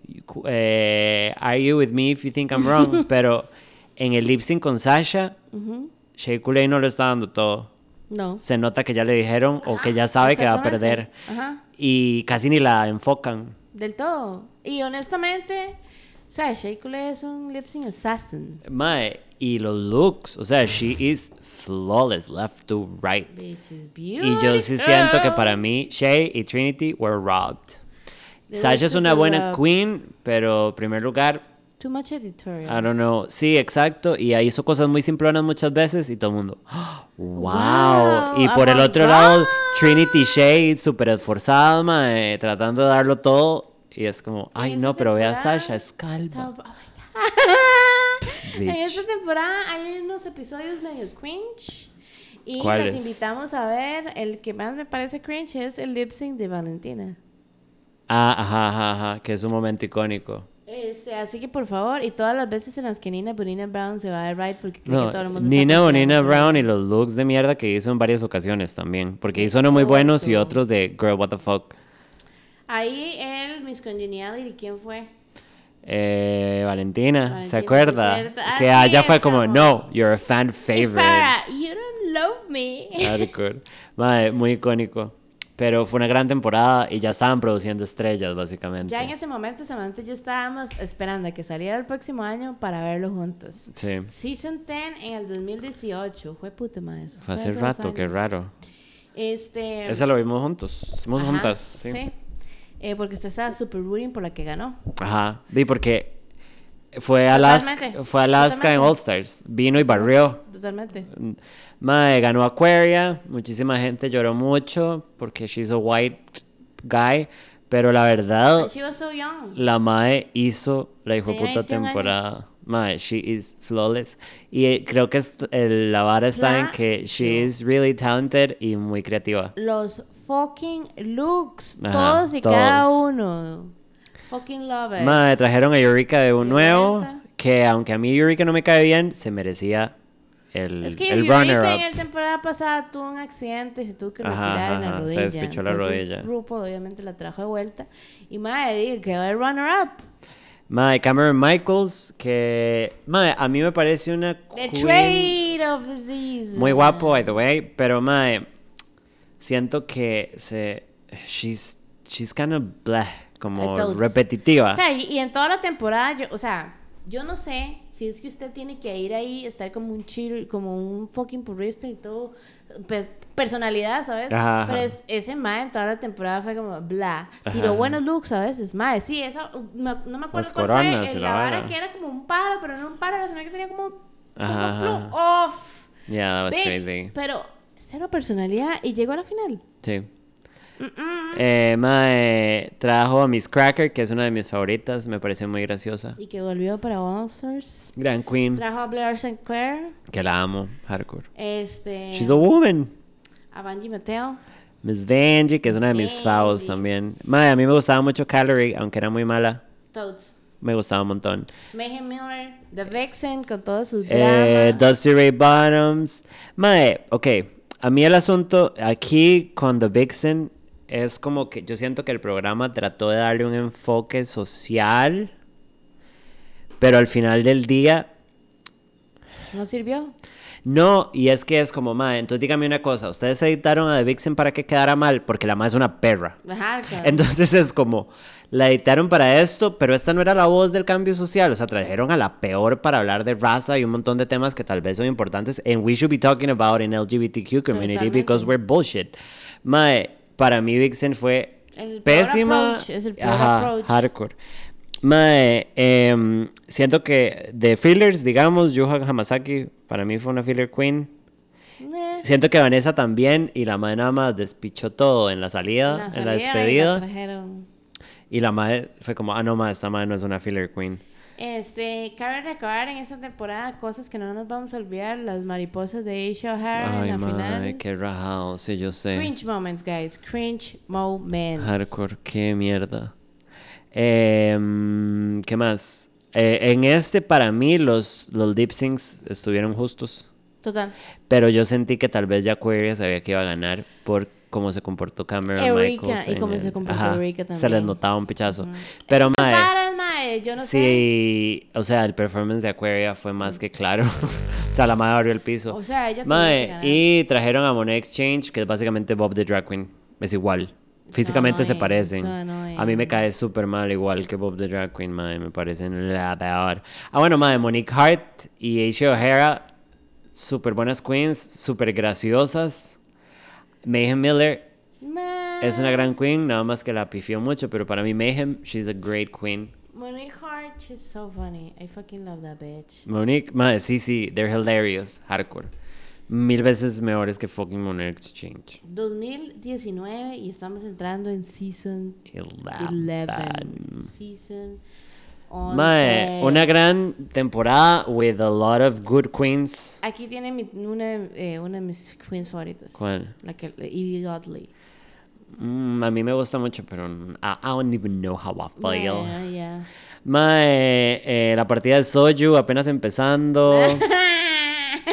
eh, are you with me if you think I'm wrong? <laughs> Pero en el lip sync con Sasha, Shea Coulee no lo está dando todo. No. Se nota que ya le dijeron o que ya sabe que va a perder. Ajá. Y casi ni la enfocan. Del todo. Y honestamente, o sea, Shea es un lip sync assassin. Mae, y los looks, o sea, she is flawless, left to right. Bitch is Y beautiful. yo sí siento que para mí Shay y Trinity were robbed. They Sasha es una buena queen, pero en primer lugar, Too much editorial. I don't know. Sí, exacto. Y ahí hizo cosas muy simplonas muchas veces y todo el mundo, ¡Ah! wow. Wow, Y por oh el otro lado. Trinity Shay, súper esforzada, mae, tratando de darlo todo. Y es como, ay no, pero vea a Sasha, es calva. So- oh. <laughs> En esta temporada hay unos episodios medio cringe. Y los invitamos a ver. El que más me parece cringe es el lip sync de Valentina. Ah, ajá, ajá, ajá, que es un momento icónico. Este, así que por favor, y todas las veces en las que Nina Bonina Brown se va de ride porque cree No, que todo el mundo Nina Bonina Brown y los looks de mierda que hizo en varias ocasiones también. Porque hizo unos muy buenos y otros de girl, what the fuck. Ahí el Miss Congeniality, ¿quién fue? Eh, Valentina, Valentina, ¿se acuerda? Que allá fue como, no, you're a fan favorite. Farrah, you don't love me. Mae, muy icónico. Pero fue una gran temporada y ya estaban produciendo estrellas, básicamente. Ya en ese momento, Samantha y yo estábamos esperando a que saliera el próximo año para verlo juntos. Sí. Season 10 en el 2018. Fue puta madre eso. Fue hace rato, qué raro. Este. Esa lo vimos juntos. Ajá, juntas, sí. Eh, porque usted estaba super rooting por la que ganó. Ajá. Vi porque fue Alaska, Totalmente, fue Alaska en. All Stars. Vino y barrió. Totalmente. Mae, ganó Aquaria. Muchísima gente lloró mucho porque she's a white guy. Pero la verdad, She was so young. la Mae hizo la hijo puta 21 años. temporada. Mae, she is flawless. Y eh, creo que es- el- la vara está en que she is really talented y muy creativa. Los fucking looks. Ajá, todos y cada todos. uno. Fucking love it. Mae, trajeron a Eureka de un nuevo. Que aunque a mí Eureka no me cae bien, se merecía el, Es que el Eureka runner en la temporada pasada tuvo un accidente y se tuvo que Ajá, retirar en la ajá, se rodilla. despichó la Entonces, rodilla. RuPaul obviamente la trajo de vuelta. Y madre, quedó el runner-up. Mae, Cameron Michaels, que. Mae, a mí me parece una. The queen trade of the season. Muy guapo, by the way. Pero, Mae, siento que se. She's, she's kind of bleh, como Adults. repetitiva. O sea, y, y en toda la temporada, yo, o sea, yo no sé si es que usted tiene que ir ahí, estar como un cheater, como un fucking purista y todo, pe- personalidad, ¿sabes? Ajá. Pero es, ese mae en toda la temporada fue como bla. Tiró ajá. buenos looks a veces, mae. Sí, esa, me- no me acuerdo Las cuál coronas fue, eh, la vara que era como un pájaro, pero no un pájaro, sino que tenía como, como plum. Off. Yeah, that was Bitch. crazy. Pero cero personalidad y llegó a la final. Sí. Eh, mae, trajo a Miss Cracker, que es una de mis favoritas, me parece muy graciosa. Y que volvió para All Stars. Gran Queen, Trajo a Blair St. Clair. que la amo, hardcore. Este. She's a woman. A Bungie Mateo. Miss Vanjie, que es una de mis favos también. Mae, a mí me gustaba mucho Calorie, aunque era muy mala. Toads. Me gustaba un montón. Mayhem Miller. The Vixen con todos sus Eh, dramas. Dusty Ray Bottoms. Mae, ok. A mí el asunto aquí con The Vixen es como que yo siento que el programa trató de darle un enfoque social, pero al final del día ¿No sirvió? no, y es que es como, mae, entonces dígame una cosa, ustedes editaron a The Vixen para que quedara mal, porque la mae es una perra. Ajá, claro. <laughs> Entonces es como, la editaron para esto, pero esta no era la voz del cambio social. O sea, trajeron a la peor para hablar de raza y un montón de temas que tal vez son importantes. And we should be talking about in LGBTQ community Totalmente. because we're bullshit. Mae, para mí Vixen fue El pésima. approach, es el Ajá, approach. hardcore. Mae, em, siento que de fillers, digamos, Yuha Hamasaki, para mí fue una filler queen. Eh, Siento que Vanessa también, y la madre nada más despichó todo en la salida, la en la salida y despedida. la. Y la madre fue como, ah, no, madre, esta madre no es una filler queen. Este, cabe recordar en esta temporada cosas que no nos vamos a olvidar, las mariposas de Aisha O'Hara en la madre, final. qué rajado, sí, yo sé. Cringe moments, guys. Cringe moments. Hardcore, qué mierda. Em, ¿Qué más? Eh, en este, para mí, los, los lip syncs estuvieron justos. Total. Pero yo sentí que tal vez ya Aquaria sabía que iba a ganar por cómo se comportó Cameron Eureka, Michaels. y cómo el- se comportó Ajá, Eureka Se les también. notaba un pichazo. Pero, varas, yo no sé. sí, o sea, el performance de Aquaria fue más que claro. <laughs> o sea, la madre abrió el piso. O sea, ella Mae, que y trajeron a Monet Exchange, que es básicamente Bob the Drag Queen. Es igual. Físicamente se parecen. so A mí me cae súper mal, igual que Bob the Drag Queen, mae. Me parecen la peor. Ah, bueno, mae, Monique Hart y Aisha O'Hara, súper buenas queens, súper graciosas. Mayhem Miller Mae. es una gran queen, nada más que la pifió mucho, pero para mí Mayhem, she's a great queen. Monique Hart, she's so funny. I fucking love that bitch. Monique, mae, sí, sí, they're hilarious, hardcore. Mil veces mejores que fucking Monet Exchange. 2019 y estamos entrando en season 11. Season 11. Mae, una gran temporada with a lot of good queens. Aquí tiene mi- una, eh, una de mis queens favoritas. ¿Cuál? La que Evie Godley. Mm, a mí me gusta mucho, pero I, I don't even know how I feel. Yeah, yeah. Mae, eh, la partida de Soju apenas empezando. <laughs>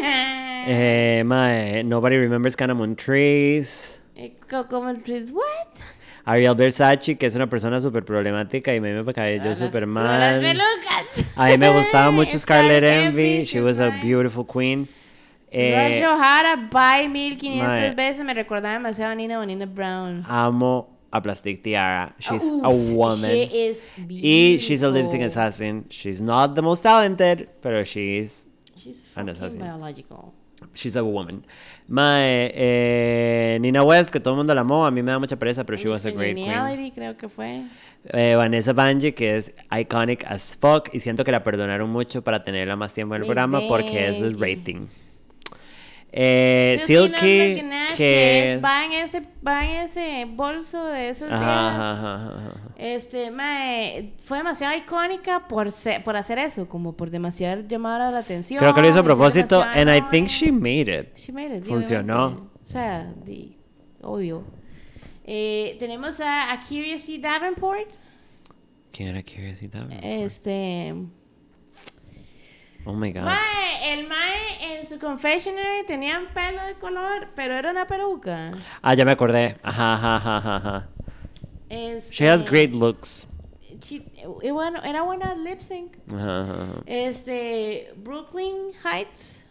eh, mae, Nobody Remembers Canamon Trees. Eh, co- como el Chris, what? Ariel Versace, que es una persona súper problemática y me cayó Las- súper mal. A mí me gustaba mucho <laughs> Scarlett Envy. She was a beautiful queen. Eh, O'Hara, bye 1500 mae. veces. Me recordaba demasiado a Nina Bonina Brown. amo a Plastic Tiara. She's a woman. She is Y she's a lip sync beautiful. assassin. She's not the most talented, pero she's She's An assassin. biological. she's a woman. Mae, eh, Nina West, que todo el mundo la amó, a mí me da mucha pereza, pero she was a great queen. Creo que fue. Eh, Vanessa Banji, que es iconic as fuck, y siento que la perdonaron mucho para tenerla más tiempo en el Miss programa porque eso es rating. Eh, Silky Silky, Nash, que es... va en ese va en ese bolso de esas viejas. Este, mae, fue demasiado icónica por se- por hacer eso, como por demasiado llamar la atención. Creo que lo hizo a propósito, and I think she made it. She made it, Funcionó. O sea, di- obvio. Eh, tenemos a, a Curiosity Davenport. ¿Quién era Curiosity Davenport? Este. Oh my god. Mae, el Mae en su confectionery tenía pelo de color, pero era una peluca. Ah, ya me acordé. Ajá, ajá, ajá, ajá. Este, She has great looks. chi- y bueno, era buena lip sync. Ajá, ajá, ajá. Este, Brooklyn Heights.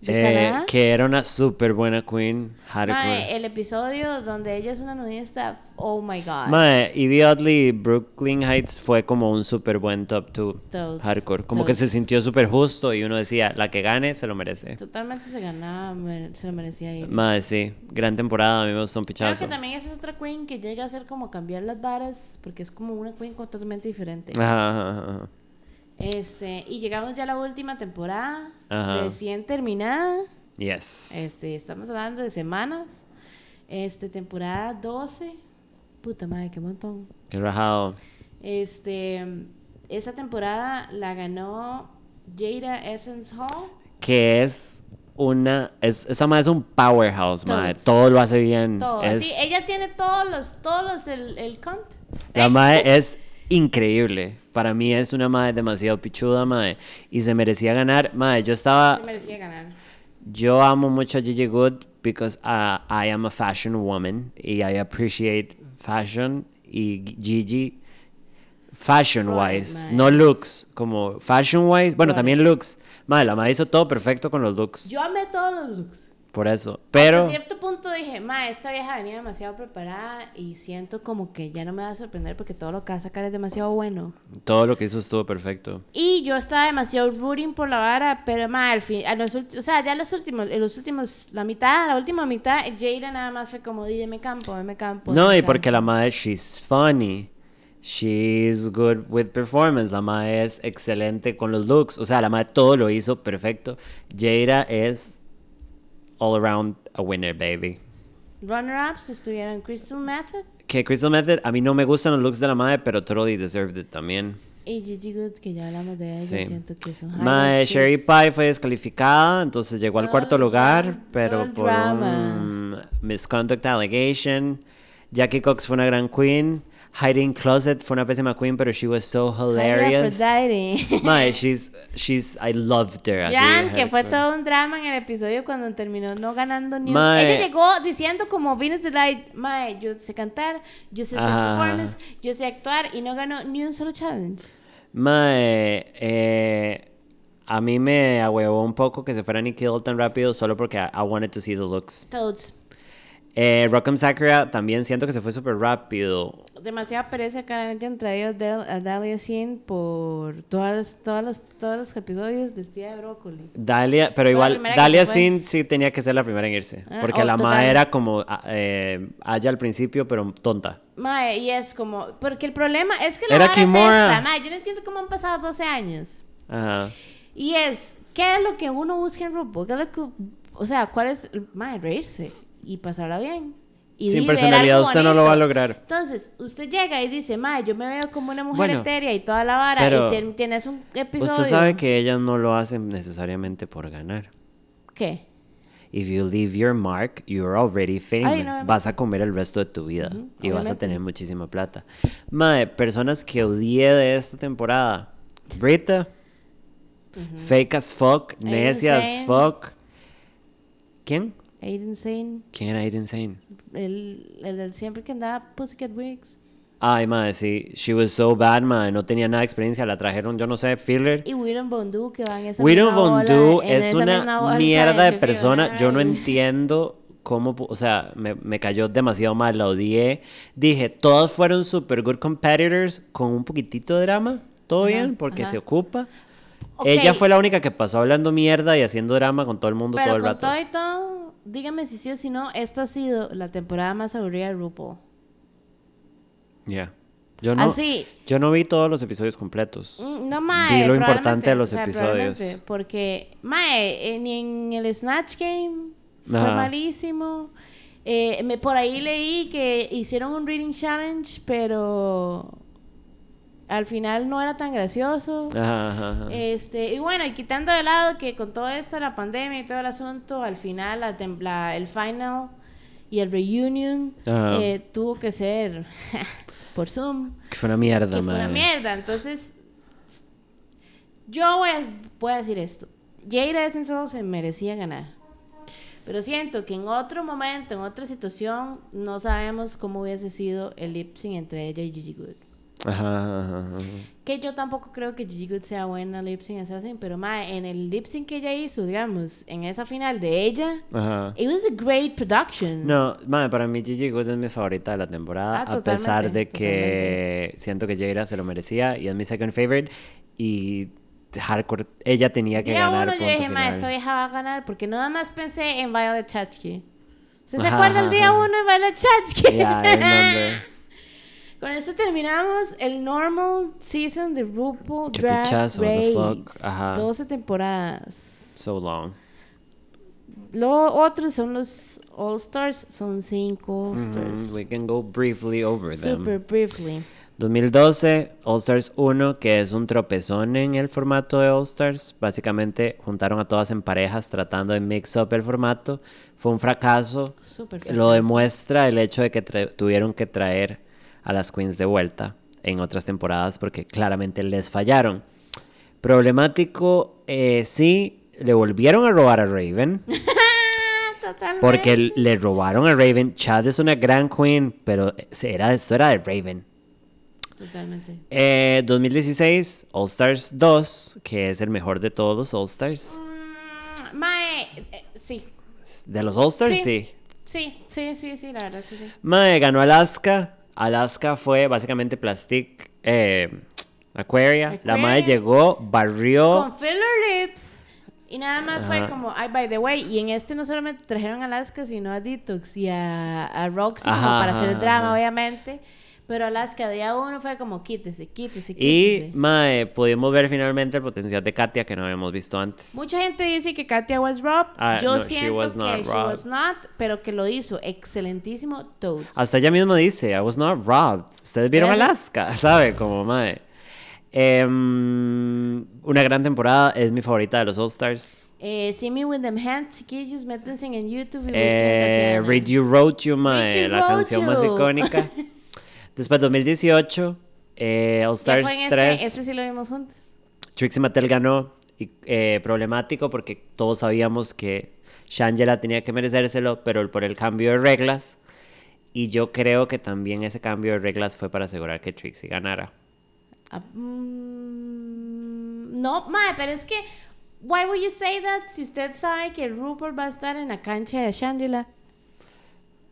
¿De Eh, que era una súper buena queen hardcore. Mae, el episodio donde ella es una nudista, oh my god. Mae, Evie Oddly Brooklyn Heights fue como un súper buen top 2 Totes, hardcore. Como que totes. se sintió súper justo y uno decía, la que gane se lo merece. Totalmente se ganaba, se lo merecía ir. Mae, sí, gran temporada, a mí me gustó un Creo pichazo. que también esa es otra queen que llega a ser como cambiar las varas, porque es como una queen totalmente diferente. Ajá, ajá, ajá. Este, y llegamos ya a la última temporada, Ajá. recién terminada. Yes. Este, estamos hablando de semanas. Este, temporada 12. Puta madre, qué montón. Qué rajado. Este, esta temporada la ganó Jada Essence Hall. Que es una. Es, esa madre es un powerhouse, madre. Todo lo hace bien. Todo. Es- ella tiene todos los, todos los, el, el count. La Eh, madre es increíble. Para mí es una madre demasiado pichuda, madre. Y se merecía ganar. Madre, yo estaba. se merecía ganar. Yo amo mucho a Gigi Good because uh, I am a fashion woman y I appreciate fashion y Gigi fashion wise, no looks, como fashion wise, bueno, Right. también looks. Madre, la madre hizo todo perfecto con los looks, Yo amé todos los looks. Por eso. Pero cierto punto dije, ma, esta vieja venía demasiado preparada y siento como que ya no me va a sorprender porque todo lo que va a sacar es demasiado bueno. todo lo que hizo estuvo perfecto. Y yo estaba demasiado rooting por la vara, pero ma, al fin, a los o sea, ya los últimos, en los últimos, la mitad, la última mitad, Jada nada más fue como, di, deme campo, deme campo. No, y porque campo". la madre, she's funny. She's good with performance. La madre es excelente con los looks. O sea, la madre todo lo hizo perfecto. Jada es all around a winner, baby. Runner-ups estuvieron Crystal Method Que Crystal Method, a mí no me gustan los looks de la madre, pero totally deserved it también. y Gigi Good, que ya hablamos de ella, Sí. siento que es un Mae. Sherry Pie fue descalificada, entonces llegó al Todo cuarto lugar, todo pero el por drama. un misconduct allegation. Jackie Cox fue una gran queen. Hiding Closet fue una pésima queen, pero she was so hilarious. <laughs> Mae, she's, she's, I loved her. Jan, que fue todo un drama en el episodio cuando terminó no ganando ni un... Ella llegó diciendo como Venus the Light, mae, yo sé cantar, yo sé hacer Ajá. performance, yo sé actuar y no ganó ni un solo challenge. Mae, eh, a mí me ahuevó un poco que se fuera Nicky Doll tan rápido solo porque I, I wanted to see the looks. Toads. Eh, Rock'em Sakura también siento que se fue súper rápido. Demasiada pereza que hayan traído a Del- a Dahlia Sin por todas todas las- todos los episodios vestida de brócoli. Dalia, pero igual, Dalia. Sin sí tenía que ser la primera en irse. Ah, porque oh, la total. ma era como ah, eh, Aya al principio, pero tonta. Mae, y es como, porque el problema es que la Era vara es Kimura. esta, mae, yo no entiendo cómo han pasado 12 años. Ajá. Y es, ¿qué es lo que uno busca en RuPaul? ¿Qué es lo que- o sea, ¿cuál es? Mae, reírse y pasarla bien. Y Sin personalidad usted no lo va a bonito. lograr. Entonces, usted llega y dice, Mae, yo me veo como una mujer Bueno, etérea y toda la vara pero y ten- tienes un episodio. Usted sabe que ellas no lo hacen necesariamente por ganar. ¿Qué? If you leave your mark, you're already famous. Ay, no, vas a comer el resto de tu vida y vas a obviamente. tener muchísima plata. Mae, personas que odié de esta temporada. Brita. Fake as fuck. Necia as fuck. ¿Quién? Aiden Sane, ¿Quién era Aiden Sane? el, el del siempre que andaba Pussycat Wigs. Ay, madre, sí. She was so bad, madre. No tenía nada de experiencia. La trajeron, yo no sé, filler. Y William Bondu, que van en esa Vondu en es una mierda de persona. Yo no entiendo cómo, o sea, me, me cayó demasiado mal, la odié. Dije, todos fueron super good competitors con un poquitito de drama. Todo Ajá, bien, porque ajá. se ocupa. Ella fue la única que pasó hablando mierda y haciendo drama con todo el mundo Pero todo el con rato. todo y todo, dígame si sí o si no, esta ha sido la temporada más aburrida de RuPaul. Ya. Yo no, Así. yo no vi todos los episodios completos. Mm, No, mae. Vi lo importante de los o sea, episodios. Porque, mae, eh, ni en el Snatch Game fue Ajá. malísimo. Eh, me, por ahí leí que hicieron un Reading Challenge, pero al final no era tan gracioso. Ajá, ajá, ajá. Este, y bueno, y quitando de lado que con todo esto, la pandemia y todo el asunto, al final la la- el final y el reunion eh, tuvo que ser <laughs> por Zoom, que fue una mierda, que fue una mierda. Entonces, yo voy a, voy a decir esto. Essence Hall se merecía ganar. Pero siento que en otro momento, en otra situación, no sabemos cómo hubiese sido el lip sync entre ella y Gigi Good. Ajá, ajá, ajá. Que yo tampoco creo que Gigi Good sea buena lip sync assassin, pero mae, en el lip sync que ella hizo, digamos, en esa final de ella, Ajá. it was a great production. No, madre, para mí Gigi Good es mi favorita de la temporada, Ah, a pesar totalmente, de que siento que Jaira se lo merecía y es mi second favorite y Hardcore, ella tenía que ganar. uno yo dije, final. esta vieja va a ganar, porque nada más pensé en Violet Chachki. ¿Usted se Ajá, acuerda el día uno de Violet Chachki? Yeah, I remember. <laughs> Con esto terminamos el normal season de RuPaul Drag Race. the fuck, ajá. 12 temporadas. So long. Lo otro son los All Stars, son 5 All Stars. Mm, we can go briefly over them. Super briefly. 2012, All Stars 1, que es un tropezón en el formato de All Stars. Básicamente juntaron a todas en parejas tratando de mix up el formato. Fue un fracaso. Súper Lo fracaso. demuestra el hecho de que tuvieron que traer a las queens de vuelta en otras temporadas porque claramente les fallaron. Problemático, eh, sí, le volvieron a robar a Raven. <laughs> <laughs> Totalmente. Porque le robaron a Raven. Chad es una gran queen, pero era, esto era de Raven. Totalmente. Eh, 2016, All Stars 2, que es el mejor de todos los All Stars. Mm, mae, eh, sí. De los All Stars, Sí. sí. Sí, sí, sí, sí, la verdad es que sí. Mae, ganó Alaska. Alaska fue básicamente Plastic eh, Aquaria. La Aquaria. llegó, barrió. Con filler lips. Y nada más fue como, ay, by the way. Y en este no solamente trajeron a Alaska, sino a Detox y a, a Roxy, como para hacer ajá, drama, obviamente. Pero Alaska, día uno fue como, quítese, quítese, Y, quítese. Mae, pudimos ver finalmente el potencial de Katia que no habíamos visto antes. Mucha gente dice que Katia was robbed. Ah, Yo no, she siento was que not she robbed. was not, pero que lo hizo excelentísimo Toads. Hasta ella misma dice, I was not robbed. Ustedes vieron. Alaska, <laughs> ¿sabe? Como mae. Em, una gran temporada, es mi favorita de los All Stars. Eh, See Me With Them Hands, chiquillos, métanse en YouTube y Eh. Read You Wrote You, mae, la canción más icónica. <laughs> Después 2018, eh, All Stars fue en este, 3, este sí lo vimos juntos. Trixie Mattel ganó. Y, eh, problemático porque todos sabíamos que Shangela tenía que merecérselo, pero por el cambio de reglas. Y yo creo que también ese cambio de reglas fue para asegurar que Trixie ganara. Ah, mm, no, mae, pero es que, why would you say that si usted sabe que RuPaul va a estar en la cancha de Shangela?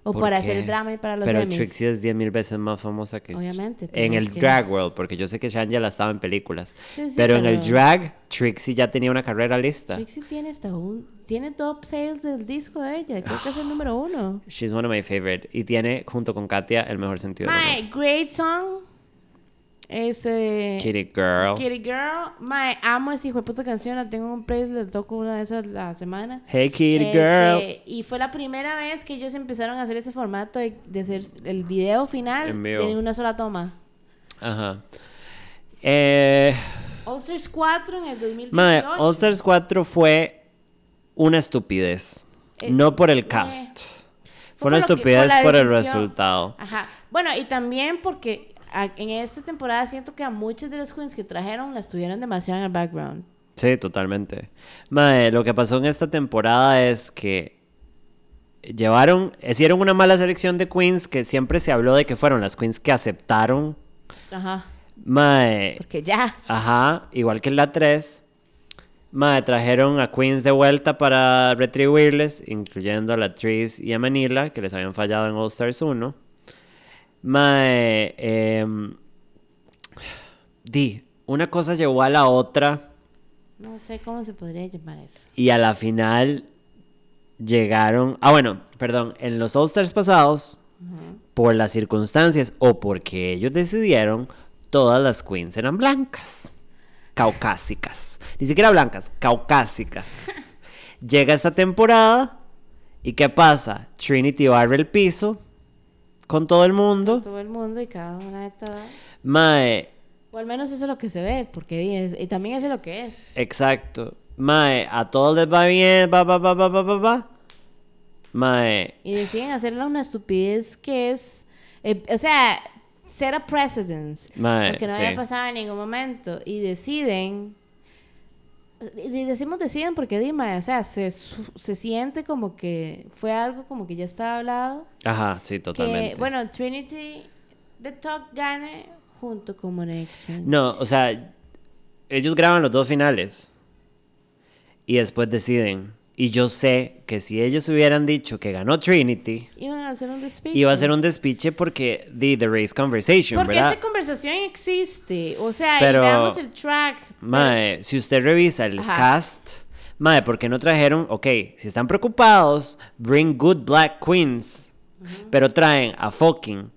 O ¿Por para qué? hacer el drama y para los Pero Emmys. Trixie es 10 mil veces más famosa que Obviamente, pero En el que- drag world, porque yo sé que Shangela estaba en películas. Sí, sí, pero, en el pero- drag, Trixie ya tenía una carrera lista. Trixie tiene hasta un... Tiene top sales del disco de ella. Creo que es el número uno. <sighs> She's one of my favorite. Y tiene, junto con Katia, el mejor sentido. My great song. Este. Kitty Girl. Kitty Girl. My amo esa hijo de puta canción. La tengo en un playlist, la toco una vez a la semana. Hey Kitty Este, Girl. Y fue la primera vez que ellos empezaron a hacer ese formato de, de hacer el video final de una sola toma. Ajá. Eh, All Stars 4 en el 2018. mae, All Stars 4 fue una estupidez. Eh, no por el eh. cast. Fue Fue una que- estupidez por por el resultado. Ajá. Bueno, y también porque a- en esta temporada siento que a muchas de las queens que trajeron las tuvieron demasiado en el background. Sí, totalmente. Mae, lo que pasó en esta temporada es que llevaron, hicieron una mala selección de queens que siempre se habló de que fueron las queens que aceptaron. Ajá. Mae, Porque ya. ajá, igual que en la 3. Mae, trajeron a queens de vuelta para retribuirles, incluyendo a la Tris y a Manila, que les habían fallado en All Stars 1. Mae, em, di, una cosa llevó a la otra. No sé cómo se podría llamar eso. Y a la final llegaron. Ah, bueno, perdón. En los All Stars pasados, por las circunstancias o porque ellos decidieron, todas las queens eran blancas. Caucásicas. Ni siquiera blancas, caucásicas. <laughs> Llega esta temporada. ¿Y qué pasa? Trinity barre el piso con todo el mundo. Todo el mundo y cada una de todas. Mae, O al menos eso es lo que se ve, porque es- y también es de lo que es. exacto. Mae, a todos les va bien, va, va, va, va, va, va, va. Mae, Y deciden hacerle una estupidez que es. eh, o sea, set a precedence. Mae, porque no sí. había pasado en ningún momento. Y deciden. Y decimos deciden porque Dima, o sea, se, se siente como que fue algo como que ya estaba hablado. ajá, sí, totalmente. Que, bueno, Trinity, The Talk gane junto con Money Exchange. No, o sea, ellos graban los dos finales y después deciden. Y yo sé que si ellos hubieran dicho que ganó Trinity, Iban a hacer un despiche. iba a ser un despiche porque de The Race Conversation, Porque ¿verdad? esa conversación existe. O sea, Pero- y veamos el track. Mae, si usted revisa el Ajá. cast, mae, ¿por qué no trajeron? Ok, si están preocupados, bring good black queens. Pero traen a fucking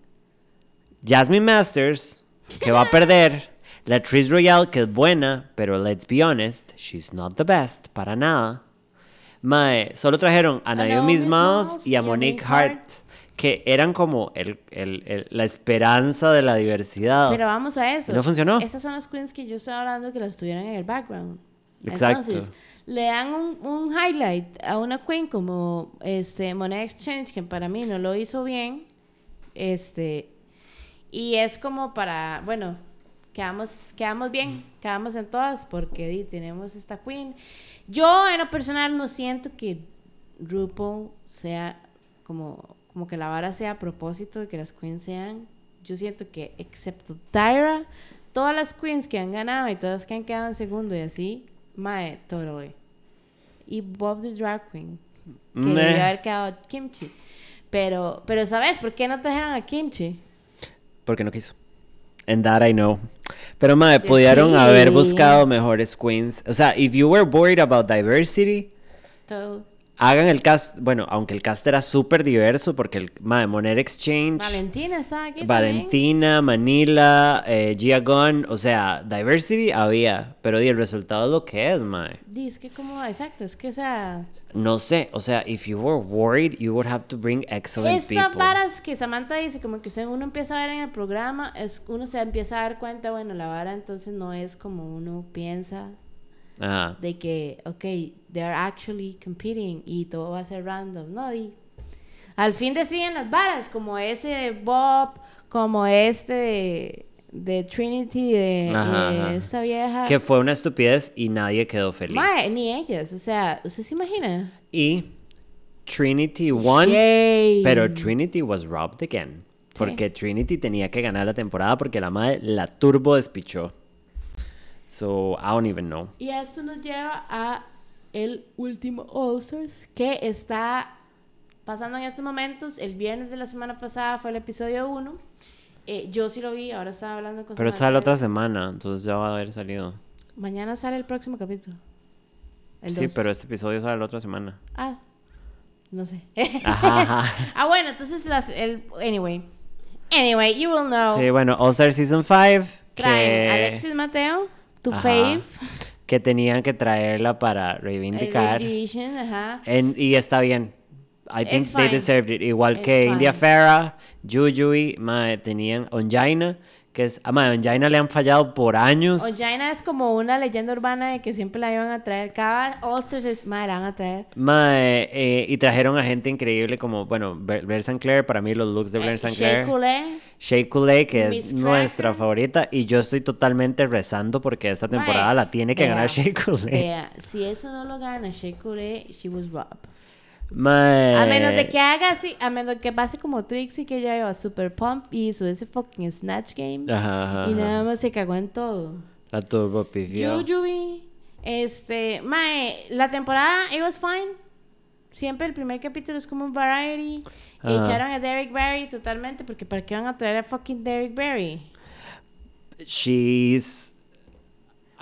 Jasmine Masters, que va a perder. La actriz Royale, que es buena, pero let's be honest, she's not the best, para nada. Mae, solo trajeron a Naomi Smalls y a Monique Hart, Hart. que eran como el- el- el- la esperanza de la diversidad. Pero vamos a eso. No funcionó. Esas son las queens que yo estaba hablando que las tuvieran en el background. Exacto. Entonces, le dan un, un highlight a una queen como este Money Exchange, que para mí no lo hizo bien. Este. Y es como para, bueno, quedamos, quedamos bien, quedamos en todas, porque di, tenemos esta queen. Yo, en lo personal, no siento que RuPaul sea como, como que la vara sea a propósito de que las queens sean. Yo siento que, excepto Tyra, todas las queens que han ganado y todas las que han quedado en segundo y así, mae, totally. Y Bob the Drag Queen, que Meh. debió haber quedado Kimchi. Pero, pero ¿sabes por qué no trajeron a Kimchi? Porque no quiso. And that I know. Pero, madre, pudieron haber Sí. buscado mejores queens. O sea, if you were worried about diversity, Todo. Hagan el cast. Bueno, aunque el cast era súper diverso, porque el, madre, Monet Exchange, Valentina estaba aquí. también. Valentina, Manila, eh, Gia Gunn, o sea, diversity había. Pero di, el resultado es lo que es, madre. Di, es que como, exacto, es que o sea, No sé, o sea, if you were worried, you would have to bring excellent estas people. varas que Samantha dice, como que usted uno empieza a ver en el programa, es uno se empieza a dar cuenta, bueno, la vara entonces no es como uno piensa Ajá. de que, ok, they are actually competing y todo va a ser random, no, di. Al fin deciden las varas, como ese de Bob, como este de, de Trinity, de, Ajá, de ajá. esta vieja. Que fue una estupidez y nadie quedó feliz. Mae, ni ellas, o sea, ¿usted se imagina? Y Trinity won, Yay. pero Trinity was robbed again. Porque Trinity tenía que ganar la temporada porque la madre la turbo despichó. So, I don't even know. Y esto nos lleva a el último All Stars que está pasando en estos momentos. El viernes de la semana pasada fue el episodio 1. Eh, yo sí lo vi, ahora estaba hablando con Pero sale otra semana, entonces ya va a haber salido. Mañana sale el próximo capítulo. El Sí, dos. pero este episodio sale la otra semana. Ah, no sé. <laughs> Ajá, ajá. <laughs> ah, bueno, entonces las... El, anyway. Anyway, you will know. Sí, bueno, All Star Season 5. Traen Que, Alexis Mateo, tu Ajá. fave. que tenían que traerla para reivindicar. Ajá. En- y está bien. I think they deserved it. Igual It's que India fine. Farah, Jujui, mae, tenían Onjaina, que es, ah, mae, Onjaina le han fallado por años. Ojaina es como una leyenda urbana de que siempre la iban a traer. Cada All Stars es, madre, la van a traer. Mae, eh, y trajeron a gente increíble como, bueno, Blair St. Clair, para mí los looks de Blair Eh, St. Shea Clair. Coulee. Shea Coulee, que Miss es nuestra favorita, y yo estoy totalmente rezando porque esta temporada Mae, la tiene que ganar Shea Coulee. Vea, si eso no lo gana Shea Coulee, she was robbed. Mae, A menos de que haga así, a menos que pase como Trixie, que ella iba super pump y hizo ese fucking Snatch Game. Ajá, ajá, y nada más se cagó en todo. La turbo. Yuyubi, este, mae, la temporada, it was fine. Siempre el primer capítulo es como un variety. Ajá. Echaron a Derek Barry totalmente, porque ¿para qué van a traer a fucking Derek Barry? she's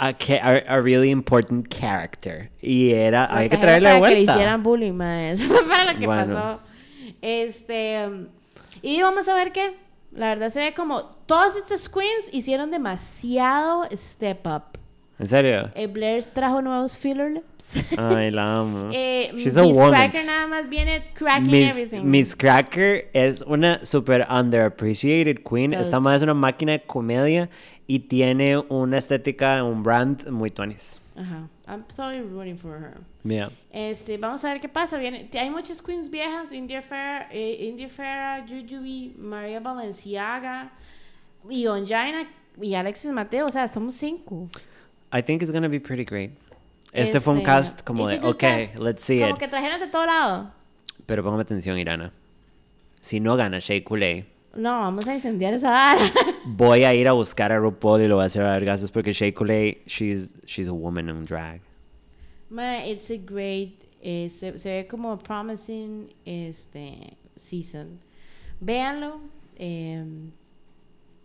a, a, a really important character. Y era, había que de para que le vuelta. hicieran bullying, <laughs> para lo que Bueno. pasó. Este, y vamos a ver qué. La verdad se ve como todas estas queens hicieron demasiado step up. ¿En serio? Eh, Blair trajo nuevos filler lips. Ay, la <laughs> amo. Eh, She's a Miss. Cracker nada más viene cracking Miss, everything. Miss Cracker es una super underappreciated queen. Esta más es una máquina de comedia y tiene una estética, un brand muy tuanis. Ajá. I'm totally rooting for her. Mira. Este, vamos a ver qué pasa. Viene, hay muchas queens viejas, India Farah, eh, India Farah, Jujubi, María Valenciaga y Onjaina y Alexis Mateo. O sea, somos cinco. I think it's gonna be pretty great. Este fue un Este, cast como de, ok, cast. let's see Como it. que trajeron de todo lado. Pero póngame atención, Irana. Si no gana Shea Coulee, No, vamos a incendiar esa vara. <laughs> Voy a ir a buscar a RuPaul y lo voy a hacer a vergazos porque Shea Coulee, she's, she's a woman in drag. Ma, it's a great, eh, se, se ve como promising este season. Véanlo. eh,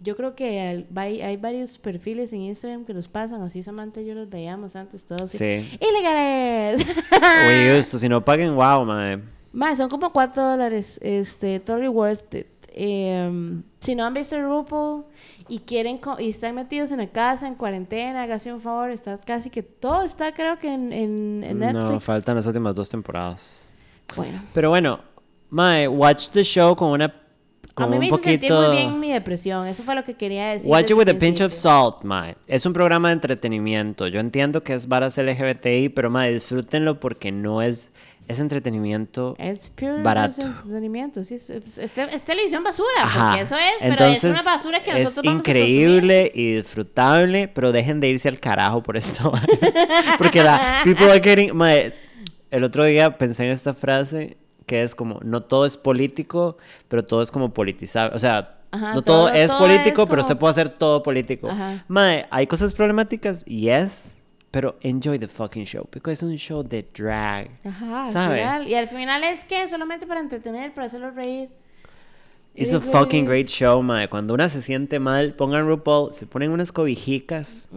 yo creo que al- hay, hay varios perfiles en Instagram que los pasan, así Samantha y yo los veíamos antes todos. Sí. ¡Ilegales! <laughs> Oye, esto, <laughs> si no paguen, wow, mae. Más, son como 4 dólares. Este, totally worth it. Em, si no han visto RuPaul y quieren y están metidos en la casa, en cuarentena, hágase un favor. Está casi que todo está, creo que en, en, en Netflix. No, faltan las últimas dos temporadas. Bueno, Pero bueno, mae, watch the show con una. A mí me hizo sentir poquito. muy bien mi depresión. Eso fue lo que quería decir. Watch it with a pinch of salt, mae. Es un programa de entretenimiento. Yo entiendo que es varas LGBTI, pero mae, disfrútenlo porque no es. Es entretenimiento. Es pure barato. entretenimiento. Sí, es, es- es es televisión basura, Ajá. porque eso es, pero Entonces, es una basura que nosotros es vamos a increíble y disfrutable, pero dejen de irse al carajo por esto. <laughs> Porque la people are getting mae, el otro día pensé en esta frase que es como no todo es político, pero todo es como politizable, o sea, Ajá, no todo, todo- es todo político, es pero usted puede hacer todo político. Ajá. Mae, hay cosas problemáticas, yes, pero enjoy the fucking show, porque es un show de drag. Ajá, ¿sabe? final. Y al final es que solamente para entretener, para hacerlo reír. It's It a fucking great show, mae. Cuando una se siente mal, pongan RuPaul, se ponen unas cobijicas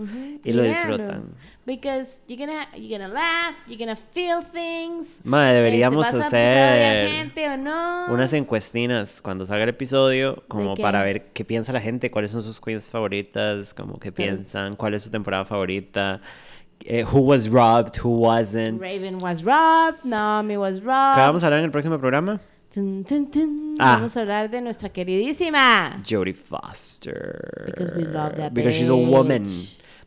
y lo disfrutan. Because you're gonna, you're gonna laugh, you're gonna feel things. Deberíamos Este, ¿vas a empezar a odiar hacer gente o no? unas encuestinas cuando salga el episodio, como para ver qué piensa la gente, cuáles son sus queens favoritas, como qué piensan, cuál es su temporada favorita, eh, who was robbed, who wasn't. Raven was robbed, Naomi was robbed. ¿Qué vamos a hablar en el próximo programa? Tun, tun, tun. Ah. Vamos a hablar de nuestra queridísima. Jodie Foster. Because we love that Because she's a woman.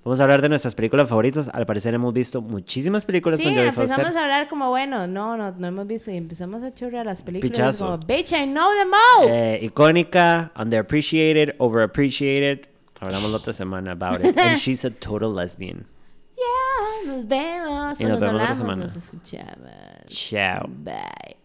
Vamos a hablar de nuestras películas favoritas. Al parecer hemos visto muchísimas películas Sí, con Jodie empezamos Foster. a hablar como, bueno, no, no, no hemos visto. Y empezamos a chorrear las películas. Pichazo. Como, bitch, I know them all. Eh, icónica, underappreciated, overappreciated. Hablamos la otra semana about it. And she's a total lesbian. <laughs> Yeah, nos vemos. Y nos nos vemos la otra hablamos, semana. nos escuchamos. Chao. Bye.